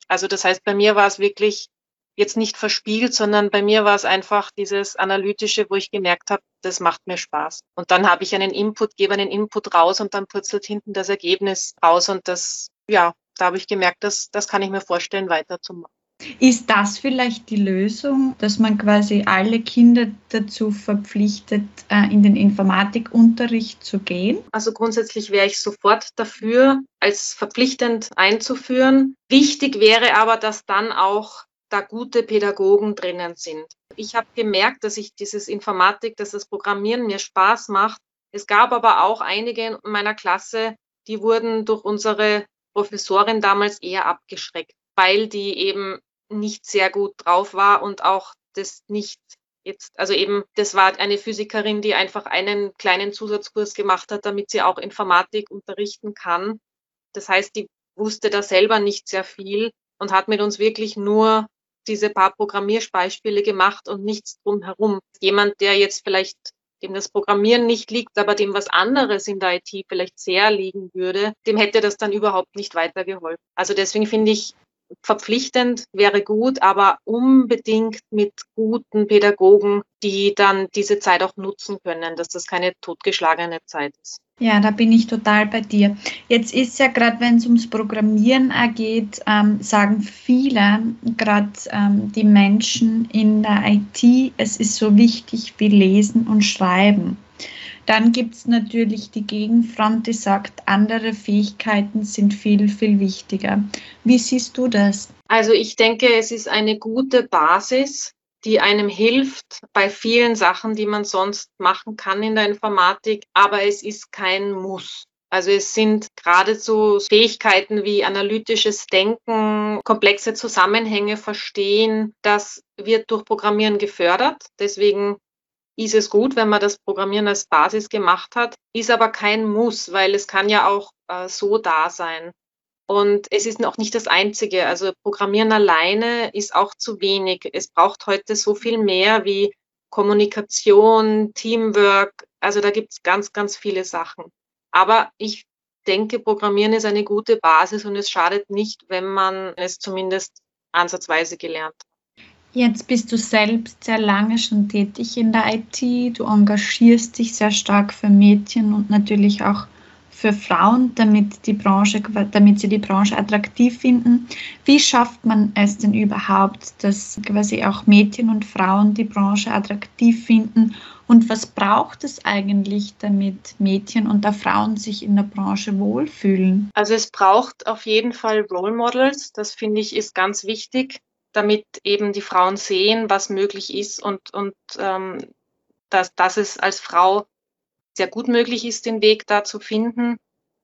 Also das heißt, bei mir war es wirklich jetzt nicht verspielt, sondern bei mir war es einfach dieses Analytische, wo ich gemerkt habe, das macht mir Spaß. Und dann habe ich einen Input, gebe einen Input raus und dann purzelt hinten das Ergebnis raus und das, ja, da habe ich gemerkt, dass das kann ich mir vorstellen, weiterzumachen. Ist das vielleicht die Lösung, dass man quasi alle Kinder dazu verpflichtet, äh, in den Informatikunterricht zu gehen? Also grundsätzlich wäre ich sofort dafür, als verpflichtend einzuführen. Wichtig wäre aber, dass dann auch da gute Pädagogen drinnen sind. Ich habe gemerkt, dass ich dieses Informatik, dass das Programmieren mir Spaß macht. Es gab aber auch einige in meiner Klasse, die wurden durch unsere Professorin damals eher abgeschreckt, weil die eben nicht sehr gut drauf war und auch das nicht jetzt, also eben, das war eine Physikerin, die einfach einen kleinen Zusatzkurs gemacht hat, damit sie auch Informatik unterrichten kann. Das heißt, die wusste da selber nicht sehr viel und hat mit uns wirklich nur diese paar Programmierbeispiele gemacht und nichts drumherum. Jemand, der jetzt vielleicht dem das Programmieren nicht liegt, aber dem was anderes in der IT vielleicht sehr liegen würde, dem hätte das dann überhaupt nicht weitergeholfen. Also deswegen finde ich, verpflichtend wäre gut, aber unbedingt mit guten Pädagogen, die dann diese Zeit auch nutzen können, dass das keine totgeschlagene Zeit ist. Ja, da bin ich total bei dir. Jetzt ist ja gerade, wenn es ums Programmieren geht, ähm, sagen viele, gerade ähm, die Menschen in der IT, es ist so wichtig wie Lesen und Schreiben. Dann gibt es natürlich die Gegenfront, die sagt, andere Fähigkeiten sind viel, viel wichtiger. Wie siehst du das? Also ich denke, es ist eine gute Basis, die einem hilft bei vielen Sachen, die man sonst machen kann in der Informatik, aber es ist kein Muss. Also es sind geradezu Fähigkeiten wie analytisches Denken, komplexe Zusammenhänge verstehen. Das wird durch Programmieren gefördert. Deswegen ist es gut, wenn man das Programmieren als Basis gemacht hat, ist aber kein Muss, weil es kann ja auch äh, so da sein. Und es ist noch nicht das Einzige. Also Programmieren alleine ist auch zu wenig. Es braucht heute so viel mehr wie Kommunikation, Teamwork. Also da gibt es ganz, ganz viele Sachen. Aber ich denke, Programmieren ist eine gute Basis und es schadet nicht, wenn man es zumindest ansatzweise gelernt hat. Jetzt bist du selbst sehr lange schon tätig in der IT. Du engagierst dich sehr stark für Mädchen und natürlich auch für Frauen, damit, die Branche, damit sie die Branche attraktiv finden. Wie schafft man es denn überhaupt, dass quasi auch Mädchen und Frauen die Branche attraktiv finden? Und was braucht es eigentlich, damit Mädchen und auch Frauen sich in der Branche wohlfühlen? Also es braucht auf jeden Fall Role Models. Das finde ich ist ganz wichtig damit eben die Frauen sehen, was möglich ist und, und ähm, dass, dass es als Frau sehr gut möglich ist, den Weg da zu finden.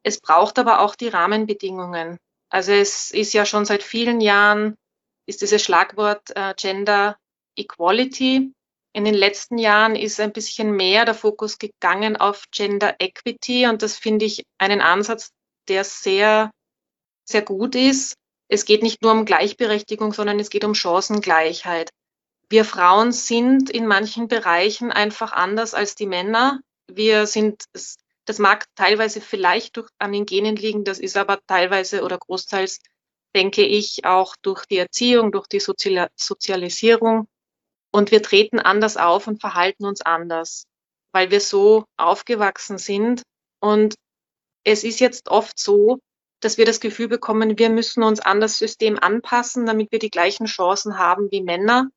Es braucht aber auch die Rahmenbedingungen. Also es ist ja schon seit vielen Jahren, ist dieses Schlagwort äh, Gender Equality. In den letzten Jahren ist ein bisschen mehr der Fokus gegangen auf Gender Equity und das finde ich einen Ansatz, der sehr, sehr gut ist. Es geht nicht nur um Gleichberechtigung, sondern es geht um Chancengleichheit. Wir Frauen sind in manchen Bereichen einfach anders als die Männer. Wir sind, das mag teilweise vielleicht durch, an den Genen liegen, das ist aber teilweise oder großteils, denke ich, auch durch die Erziehung, durch die Sozialisierung. Und wir treten anders auf und verhalten uns anders, weil wir so aufgewachsen sind. Und es ist jetzt oft so, dass wir das Gefühl bekommen, wir müssen uns an das System anpassen, damit wir die gleichen Chancen haben wie Männer.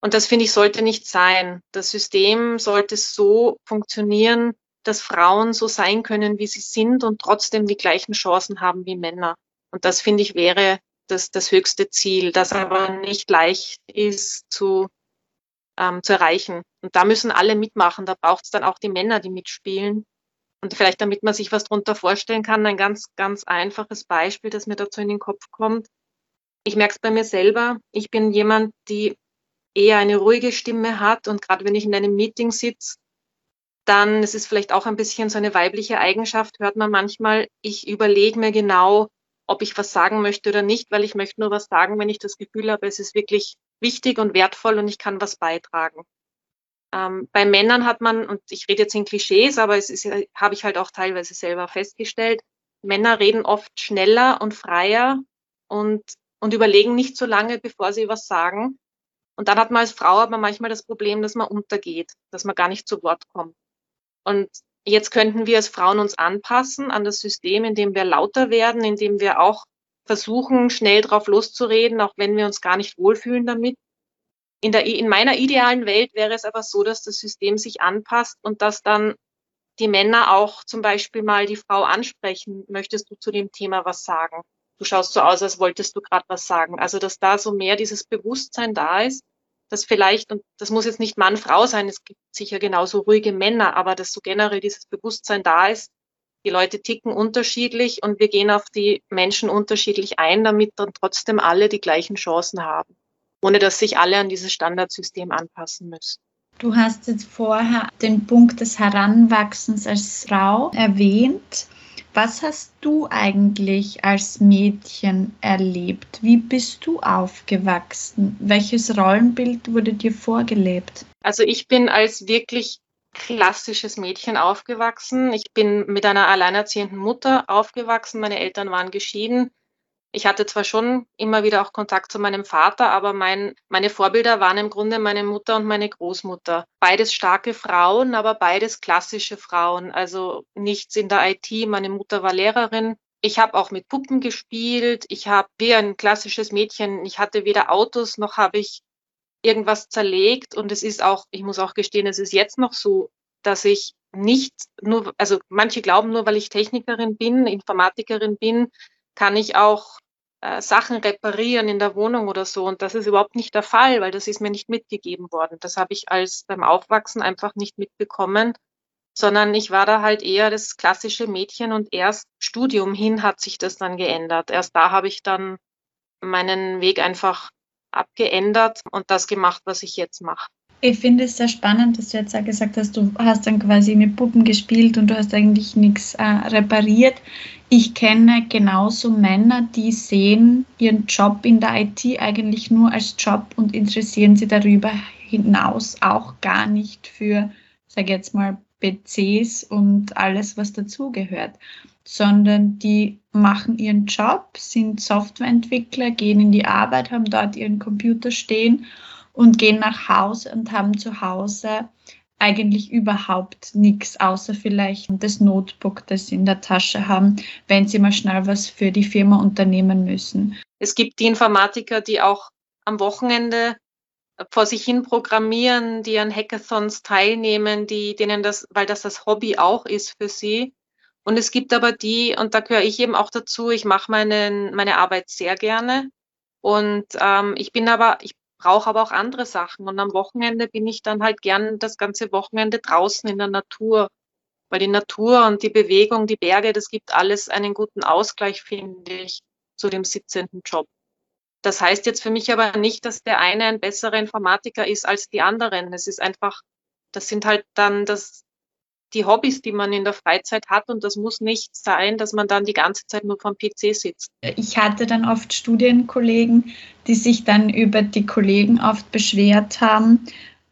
Und das finde ich sollte nicht sein. Das System sollte so funktionieren, dass Frauen so sein können, wie sie sind und trotzdem die gleichen Chancen haben wie Männer. Und das finde ich wäre das, das höchste Ziel, das aber nicht leicht ist zu, ähm, zu erreichen. Und da müssen alle mitmachen. Da braucht es dann auch die Männer, die mitspielen. Und vielleicht, damit man sich was darunter vorstellen kann, ein ganz, ganz einfaches Beispiel, das mir dazu in den Kopf kommt. Ich merke es bei mir selber. Ich bin jemand, die eher eine ruhige Stimme hat und gerade wenn ich in einem Meeting sitze, dann, es ist vielleicht auch ein bisschen so eine weibliche Eigenschaft, hört man manchmal, ich überlege mir genau, ob ich was sagen möchte oder nicht, weil ich möchte nur was sagen, wenn ich das Gefühl habe, es ist wirklich wichtig und wertvoll und ich kann was beitragen. Ähm, bei Männern hat man, und ich rede jetzt in Klischees, aber es ist, habe ich halt auch teilweise selber festgestellt, Männer reden oft schneller und freier und, und überlegen nicht so lange, bevor sie was sagen. Und dann hat man als Frau aber manchmal das Problem, dass man untergeht, dass man gar nicht zu Wort kommt. Und jetzt könnten wir als Frauen uns anpassen an das System, indem wir lauter werden, indem wir auch versuchen, schnell drauf loszureden, auch wenn wir uns gar nicht wohlfühlen damit. In, der, in meiner idealen Welt wäre es aber so, dass das System sich anpasst und dass dann die Männer auch zum Beispiel mal die Frau ansprechen, möchtest du zu dem Thema was sagen? Du schaust so aus, als wolltest du gerade was sagen. Also, dass da so mehr dieses Bewusstsein da ist, dass vielleicht, und das muss jetzt nicht Mann, Frau sein, es gibt sicher genauso ruhige Männer, aber dass so generell dieses Bewusstsein da ist, die Leute ticken unterschiedlich und wir gehen auf die Menschen unterschiedlich ein, damit dann trotzdem alle die gleichen Chancen haben ohne dass sich alle an dieses Standardsystem anpassen müssen. Du hast jetzt vorher den Punkt des Heranwachsens als Frau erwähnt. Was hast du eigentlich als Mädchen erlebt? Wie bist du aufgewachsen? Welches Rollenbild wurde dir vorgelebt? Also ich bin als wirklich klassisches Mädchen aufgewachsen. Ich bin mit einer alleinerziehenden Mutter aufgewachsen. Meine Eltern waren geschieden. Ich hatte zwar schon immer wieder auch Kontakt zu meinem Vater, aber mein, meine Vorbilder waren im Grunde meine Mutter und meine Großmutter. Beides starke Frauen, aber beides klassische Frauen. Also nichts in der IT. Meine Mutter war Lehrerin. Ich habe auch mit Puppen gespielt. Ich habe wie ein klassisches Mädchen. Ich hatte weder Autos noch habe ich irgendwas zerlegt. Und es ist auch, ich muss auch gestehen, es ist jetzt noch so, dass ich nicht nur, also manche glauben nur, weil ich Technikerin bin, Informatikerin bin, kann ich auch äh, Sachen reparieren in der Wohnung oder so. Und das ist überhaupt nicht der Fall, weil das ist mir nicht mitgegeben worden. Das habe ich als beim Aufwachsen einfach nicht mitbekommen, sondern ich war da halt eher das klassische Mädchen und erst Studium hin hat sich das dann geändert. Erst da habe ich dann meinen Weg einfach abgeändert und das gemacht, was ich jetzt mache. Ich finde es sehr spannend, dass du jetzt auch gesagt hast, du hast dann quasi mit Puppen gespielt und du hast eigentlich nichts äh, repariert. Ich kenne genauso Männer, die sehen ihren Job in der IT eigentlich nur als Job und interessieren sich darüber hinaus auch gar nicht für, sage jetzt mal, PCs und alles, was dazugehört, sondern die machen ihren Job, sind Softwareentwickler, gehen in die Arbeit, haben dort ihren Computer stehen und gehen nach Hause und haben zu Hause eigentlich überhaupt nichts, außer vielleicht das Notebook, das sie in der Tasche haben, wenn sie mal schnell was für die Firma unternehmen müssen. Es gibt die Informatiker, die auch am Wochenende vor sich hin programmieren, die an Hackathons teilnehmen, die denen das, weil das das Hobby auch ist für sie. Und es gibt aber die, und da gehöre ich eben auch dazu, ich mache meine, meine Arbeit sehr gerne. Und ähm, ich bin aber, ich brauche aber auch andere Sachen. Und am Wochenende bin ich dann halt gern das ganze Wochenende draußen in der Natur. Weil die Natur und die Bewegung, die Berge, das gibt alles einen guten Ausgleich, finde ich, zu dem sitzenden Job. Das heißt jetzt für mich aber nicht, dass der eine ein besserer Informatiker ist als die anderen. Es ist einfach, das sind halt dann das, die Hobbys, die man in der Freizeit hat und das muss nicht sein, dass man dann die ganze Zeit nur vom PC sitzt. Ich hatte dann oft Studienkollegen, die sich dann über die Kollegen oft beschwert haben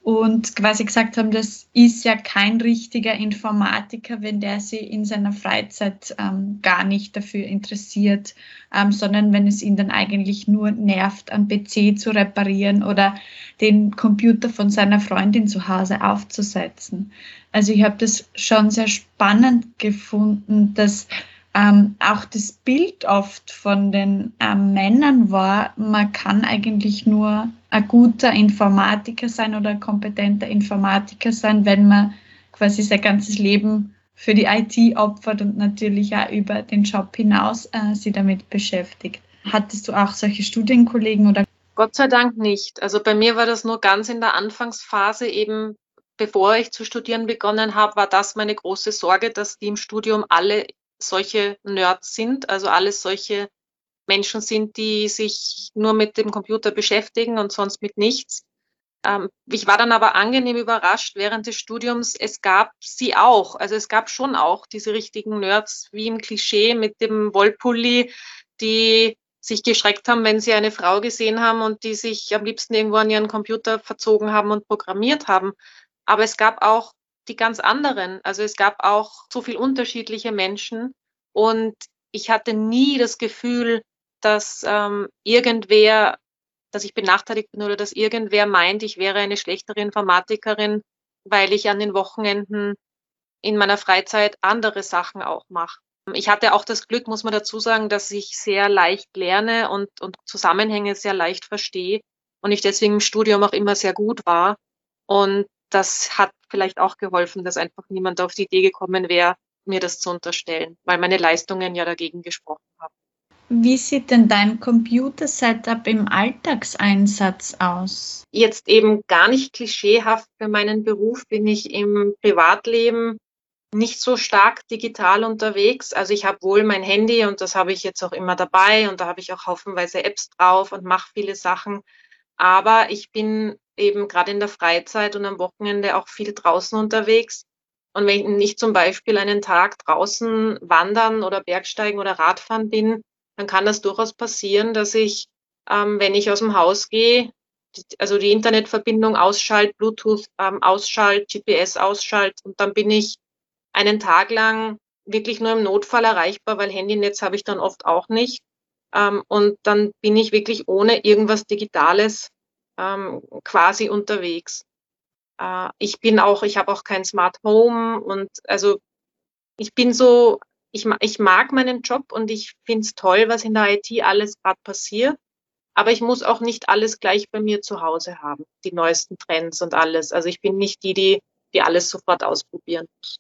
und quasi gesagt haben, das ist ja kein richtiger Informatiker, wenn der sich in seiner Freizeit ähm, gar nicht dafür interessiert, ähm, sondern wenn es ihn dann eigentlich nur nervt, am PC zu reparieren oder den Computer von seiner Freundin zu Hause aufzusetzen. Also ich habe das schon sehr spannend gefunden, dass ähm, auch das Bild oft von den ähm, Männern war, man kann eigentlich nur ein guter Informatiker sein oder ein kompetenter Informatiker sein, wenn man quasi sein ganzes Leben für die IT opfert und natürlich auch über den Job hinaus äh, sie damit beschäftigt. Hattest du auch solche Studienkollegen oder? Gott sei Dank nicht. Also bei mir war das nur ganz in der Anfangsphase eben, bevor ich zu studieren begonnen habe, war das meine große Sorge, dass die im Studium alle solche Nerds sind, also alles solche Menschen sind, die sich nur mit dem Computer beschäftigen und sonst mit nichts. Ähm, ich war dann aber angenehm überrascht während des Studiums. Es gab sie auch. Also es gab schon auch diese richtigen Nerds wie im Klischee mit dem Wollpulli, die sich geschreckt haben, wenn sie eine Frau gesehen haben und die sich am liebsten irgendwo an ihren Computer verzogen haben und programmiert haben. Aber es gab auch die ganz anderen. Also es gab auch so viel unterschiedliche Menschen und ich hatte nie das Gefühl, dass ähm, irgendwer, dass ich benachteiligt bin oder dass irgendwer meint, ich wäre eine schlechtere Informatikerin, weil ich an den Wochenenden in meiner Freizeit andere Sachen auch mache. Ich hatte auch das Glück, muss man dazu sagen, dass ich sehr leicht lerne und, und Zusammenhänge sehr leicht verstehe und ich deswegen im Studium auch immer sehr gut war. Und das hat vielleicht auch geholfen, dass einfach niemand auf die Idee gekommen wäre, mir das zu unterstellen, weil meine Leistungen ja dagegen gesprochen haben. Wie sieht denn dein Computer-Setup im Alltagseinsatz aus? Jetzt eben gar nicht klischeehaft für meinen Beruf bin ich im Privatleben nicht so stark digital unterwegs. Also ich habe wohl mein Handy und das habe ich jetzt auch immer dabei und da habe ich auch haufenweise Apps drauf und mache viele Sachen. Aber ich bin eben gerade in der Freizeit und am Wochenende auch viel draußen unterwegs. Und wenn ich zum Beispiel einen Tag draußen wandern oder Bergsteigen oder Radfahren bin, dann kann das durchaus passieren, dass ich, ähm, wenn ich aus dem Haus gehe, also die Internetverbindung ausschalte, Bluetooth ähm, ausschalte, GPS ausschalte und dann bin ich einen Tag lang wirklich nur im Notfall erreichbar, weil Handynetz habe ich dann oft auch nicht. Ähm, und dann bin ich wirklich ohne irgendwas Digitales ähm, quasi unterwegs. Äh, ich bin auch, ich habe auch kein Smart Home und also ich bin so, ich, ich mag meinen Job und ich finde es toll, was in der IT alles gerade passiert. Aber ich muss auch nicht alles gleich bei mir zu Hause haben, die neuesten Trends und alles. Also ich bin nicht die, die, die alles sofort ausprobieren muss.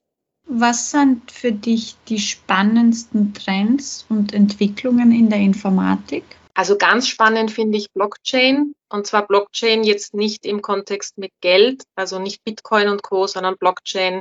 Was sind für dich die spannendsten Trends und Entwicklungen in der Informatik? Also ganz spannend finde ich Blockchain. Und zwar Blockchain jetzt nicht im Kontext mit Geld, also nicht Bitcoin und Co., sondern Blockchain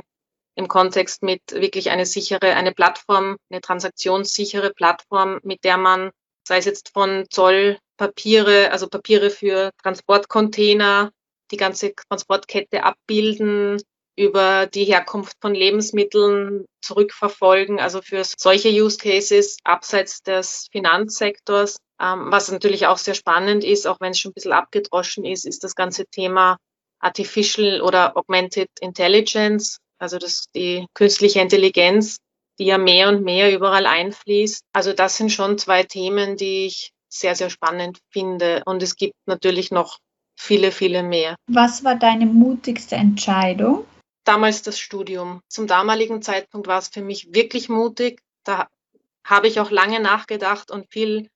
im Kontext mit wirklich eine sichere, eine Plattform, eine transaktionssichere Plattform, mit der man, sei es jetzt von Zollpapiere, also Papiere für Transportcontainer, die ganze Transportkette abbilden, über die Herkunft von Lebensmitteln zurückverfolgen, also für solche Use Cases abseits des Finanzsektors. Ähm, was natürlich auch sehr spannend ist, auch wenn es schon ein bisschen abgedroschen ist, ist das ganze Thema Artificial oder Augmented Intelligence, also das, die künstliche Intelligenz, die ja mehr und mehr überall einfließt. Also das sind schon zwei Themen, die ich sehr, sehr spannend finde. Und es gibt natürlich noch viele, viele mehr. Was war deine mutigste Entscheidung? Damals das Studium. Zum damaligen Zeitpunkt war es für mich wirklich mutig. Da habe ich auch lange nachgedacht und viel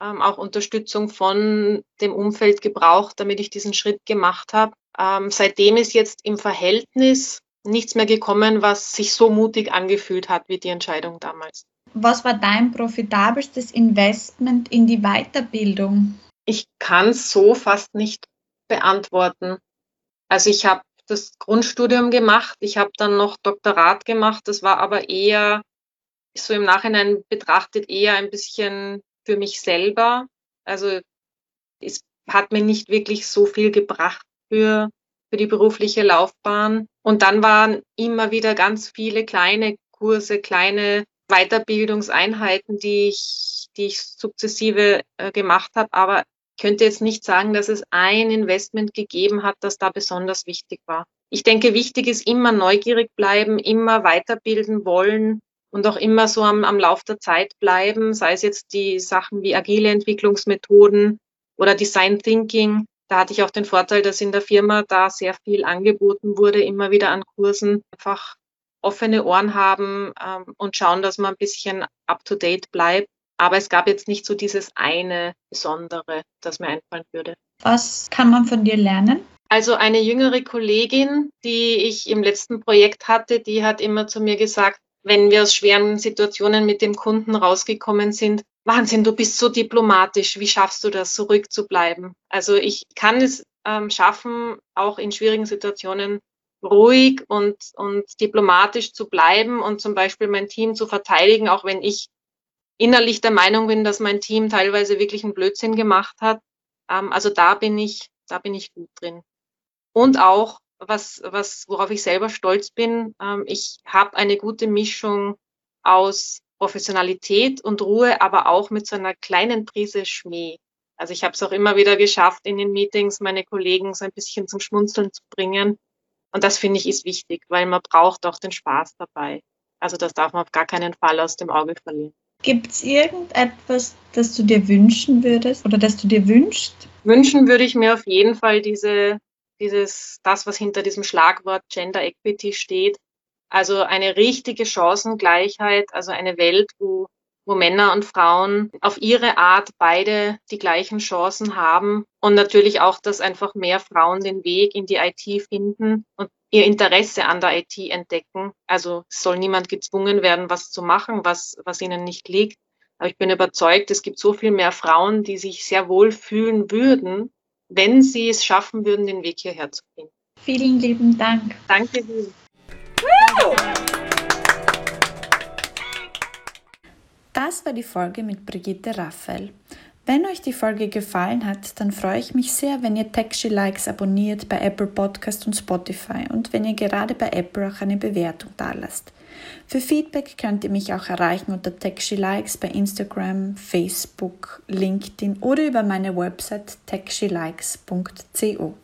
ähm, auch Unterstützung von dem Umfeld gebraucht, damit ich diesen Schritt gemacht habe. Ähm, seitdem ist jetzt im Verhältnis nichts mehr gekommen, was sich so mutig angefühlt hat wie die Entscheidung damals. Was war dein profitabelstes Investment in die Weiterbildung? Ich kann es so fast nicht beantworten. Also ich habe das Grundstudium gemacht. Ich habe dann noch Doktorat gemacht. Das war aber eher so im Nachhinein betrachtet eher ein bisschen für mich selber. Also es hat mir nicht wirklich so viel gebracht für, für die berufliche Laufbahn. Und dann waren immer wieder ganz viele kleine Kurse, kleine Weiterbildungseinheiten, die ich, die ich sukzessive äh, gemacht habe. Aber könnte jetzt nicht sagen, dass es ein Investment gegeben hat, das da besonders wichtig war. Ich denke, wichtig ist immer neugierig bleiben, immer weiterbilden wollen und auch immer so am, am Lauf der Zeit bleiben, sei es jetzt die Sachen wie agile Entwicklungsmethoden oder Design Thinking. Da hatte ich auch den Vorteil, dass in der Firma da sehr viel angeboten wurde, immer wieder an Kursen. Einfach offene Ohren haben ähm, und schauen, dass man ein bisschen up-to-date bleibt. Aber es gab jetzt nicht so dieses eine Besondere, das mir einfallen würde. Was kann man von dir lernen? Also eine jüngere Kollegin, die ich im letzten Projekt hatte, die hat immer zu mir gesagt, wenn wir aus schweren Situationen mit dem Kunden rausgekommen sind, Wahnsinn, du bist so diplomatisch, wie schaffst du das, so ruhig zu bleiben? Also ich kann es ähm, schaffen, auch in schwierigen Situationen ruhig und, und diplomatisch zu bleiben und zum Beispiel mein Team zu verteidigen, auch wenn ich innerlich der Meinung bin, dass mein Team teilweise wirklich einen Blödsinn gemacht hat. Ähm, also da bin ich, da bin ich gut drin. Und auch, was, was, worauf ich selber stolz bin, ähm, ich habe eine gute Mischung aus Professionalität und Ruhe, aber auch mit so einer kleinen Prise Schmäh. Also ich habe es auch immer wieder geschafft, in den Meetings meine Kollegen so ein bisschen zum Schmunzeln zu bringen und das finde ich ist wichtig, weil man braucht auch den Spaß dabei. Also das darf man auf gar keinen Fall aus dem Auge verlieren. Gibt es irgendetwas, das du dir wünschen würdest oder das du dir wünschst? Wünschen würde ich mir auf jeden Fall diese, dieses, das, was hinter diesem Schlagwort Gender Equity steht. Also eine richtige Chancengleichheit, also eine Welt, wo wo Männer und Frauen auf ihre Art beide die gleichen Chancen haben und natürlich auch, dass einfach mehr Frauen den Weg in die IT finden und ihr Interesse an der IT entdecken. Also es soll niemand gezwungen werden, was zu machen, was, was ihnen nicht liegt. Aber ich bin überzeugt, es gibt so viel mehr Frauen, die sich sehr wohl fühlen würden, wenn sie es schaffen würden, den Weg hierher zu finden. Vielen lieben Dank. Danke dir. Das war die Folge mit Brigitte Raphael. Wenn euch die Folge gefallen hat, dann freue ich mich sehr, wenn ihr Taxi Likes abonniert bei Apple Podcast und Spotify und wenn ihr gerade bei Apple auch eine Bewertung dalasst. Für Feedback könnt ihr mich auch erreichen unter Taxi Likes bei Instagram, Facebook, LinkedIn oder über meine Website taxilikes.co.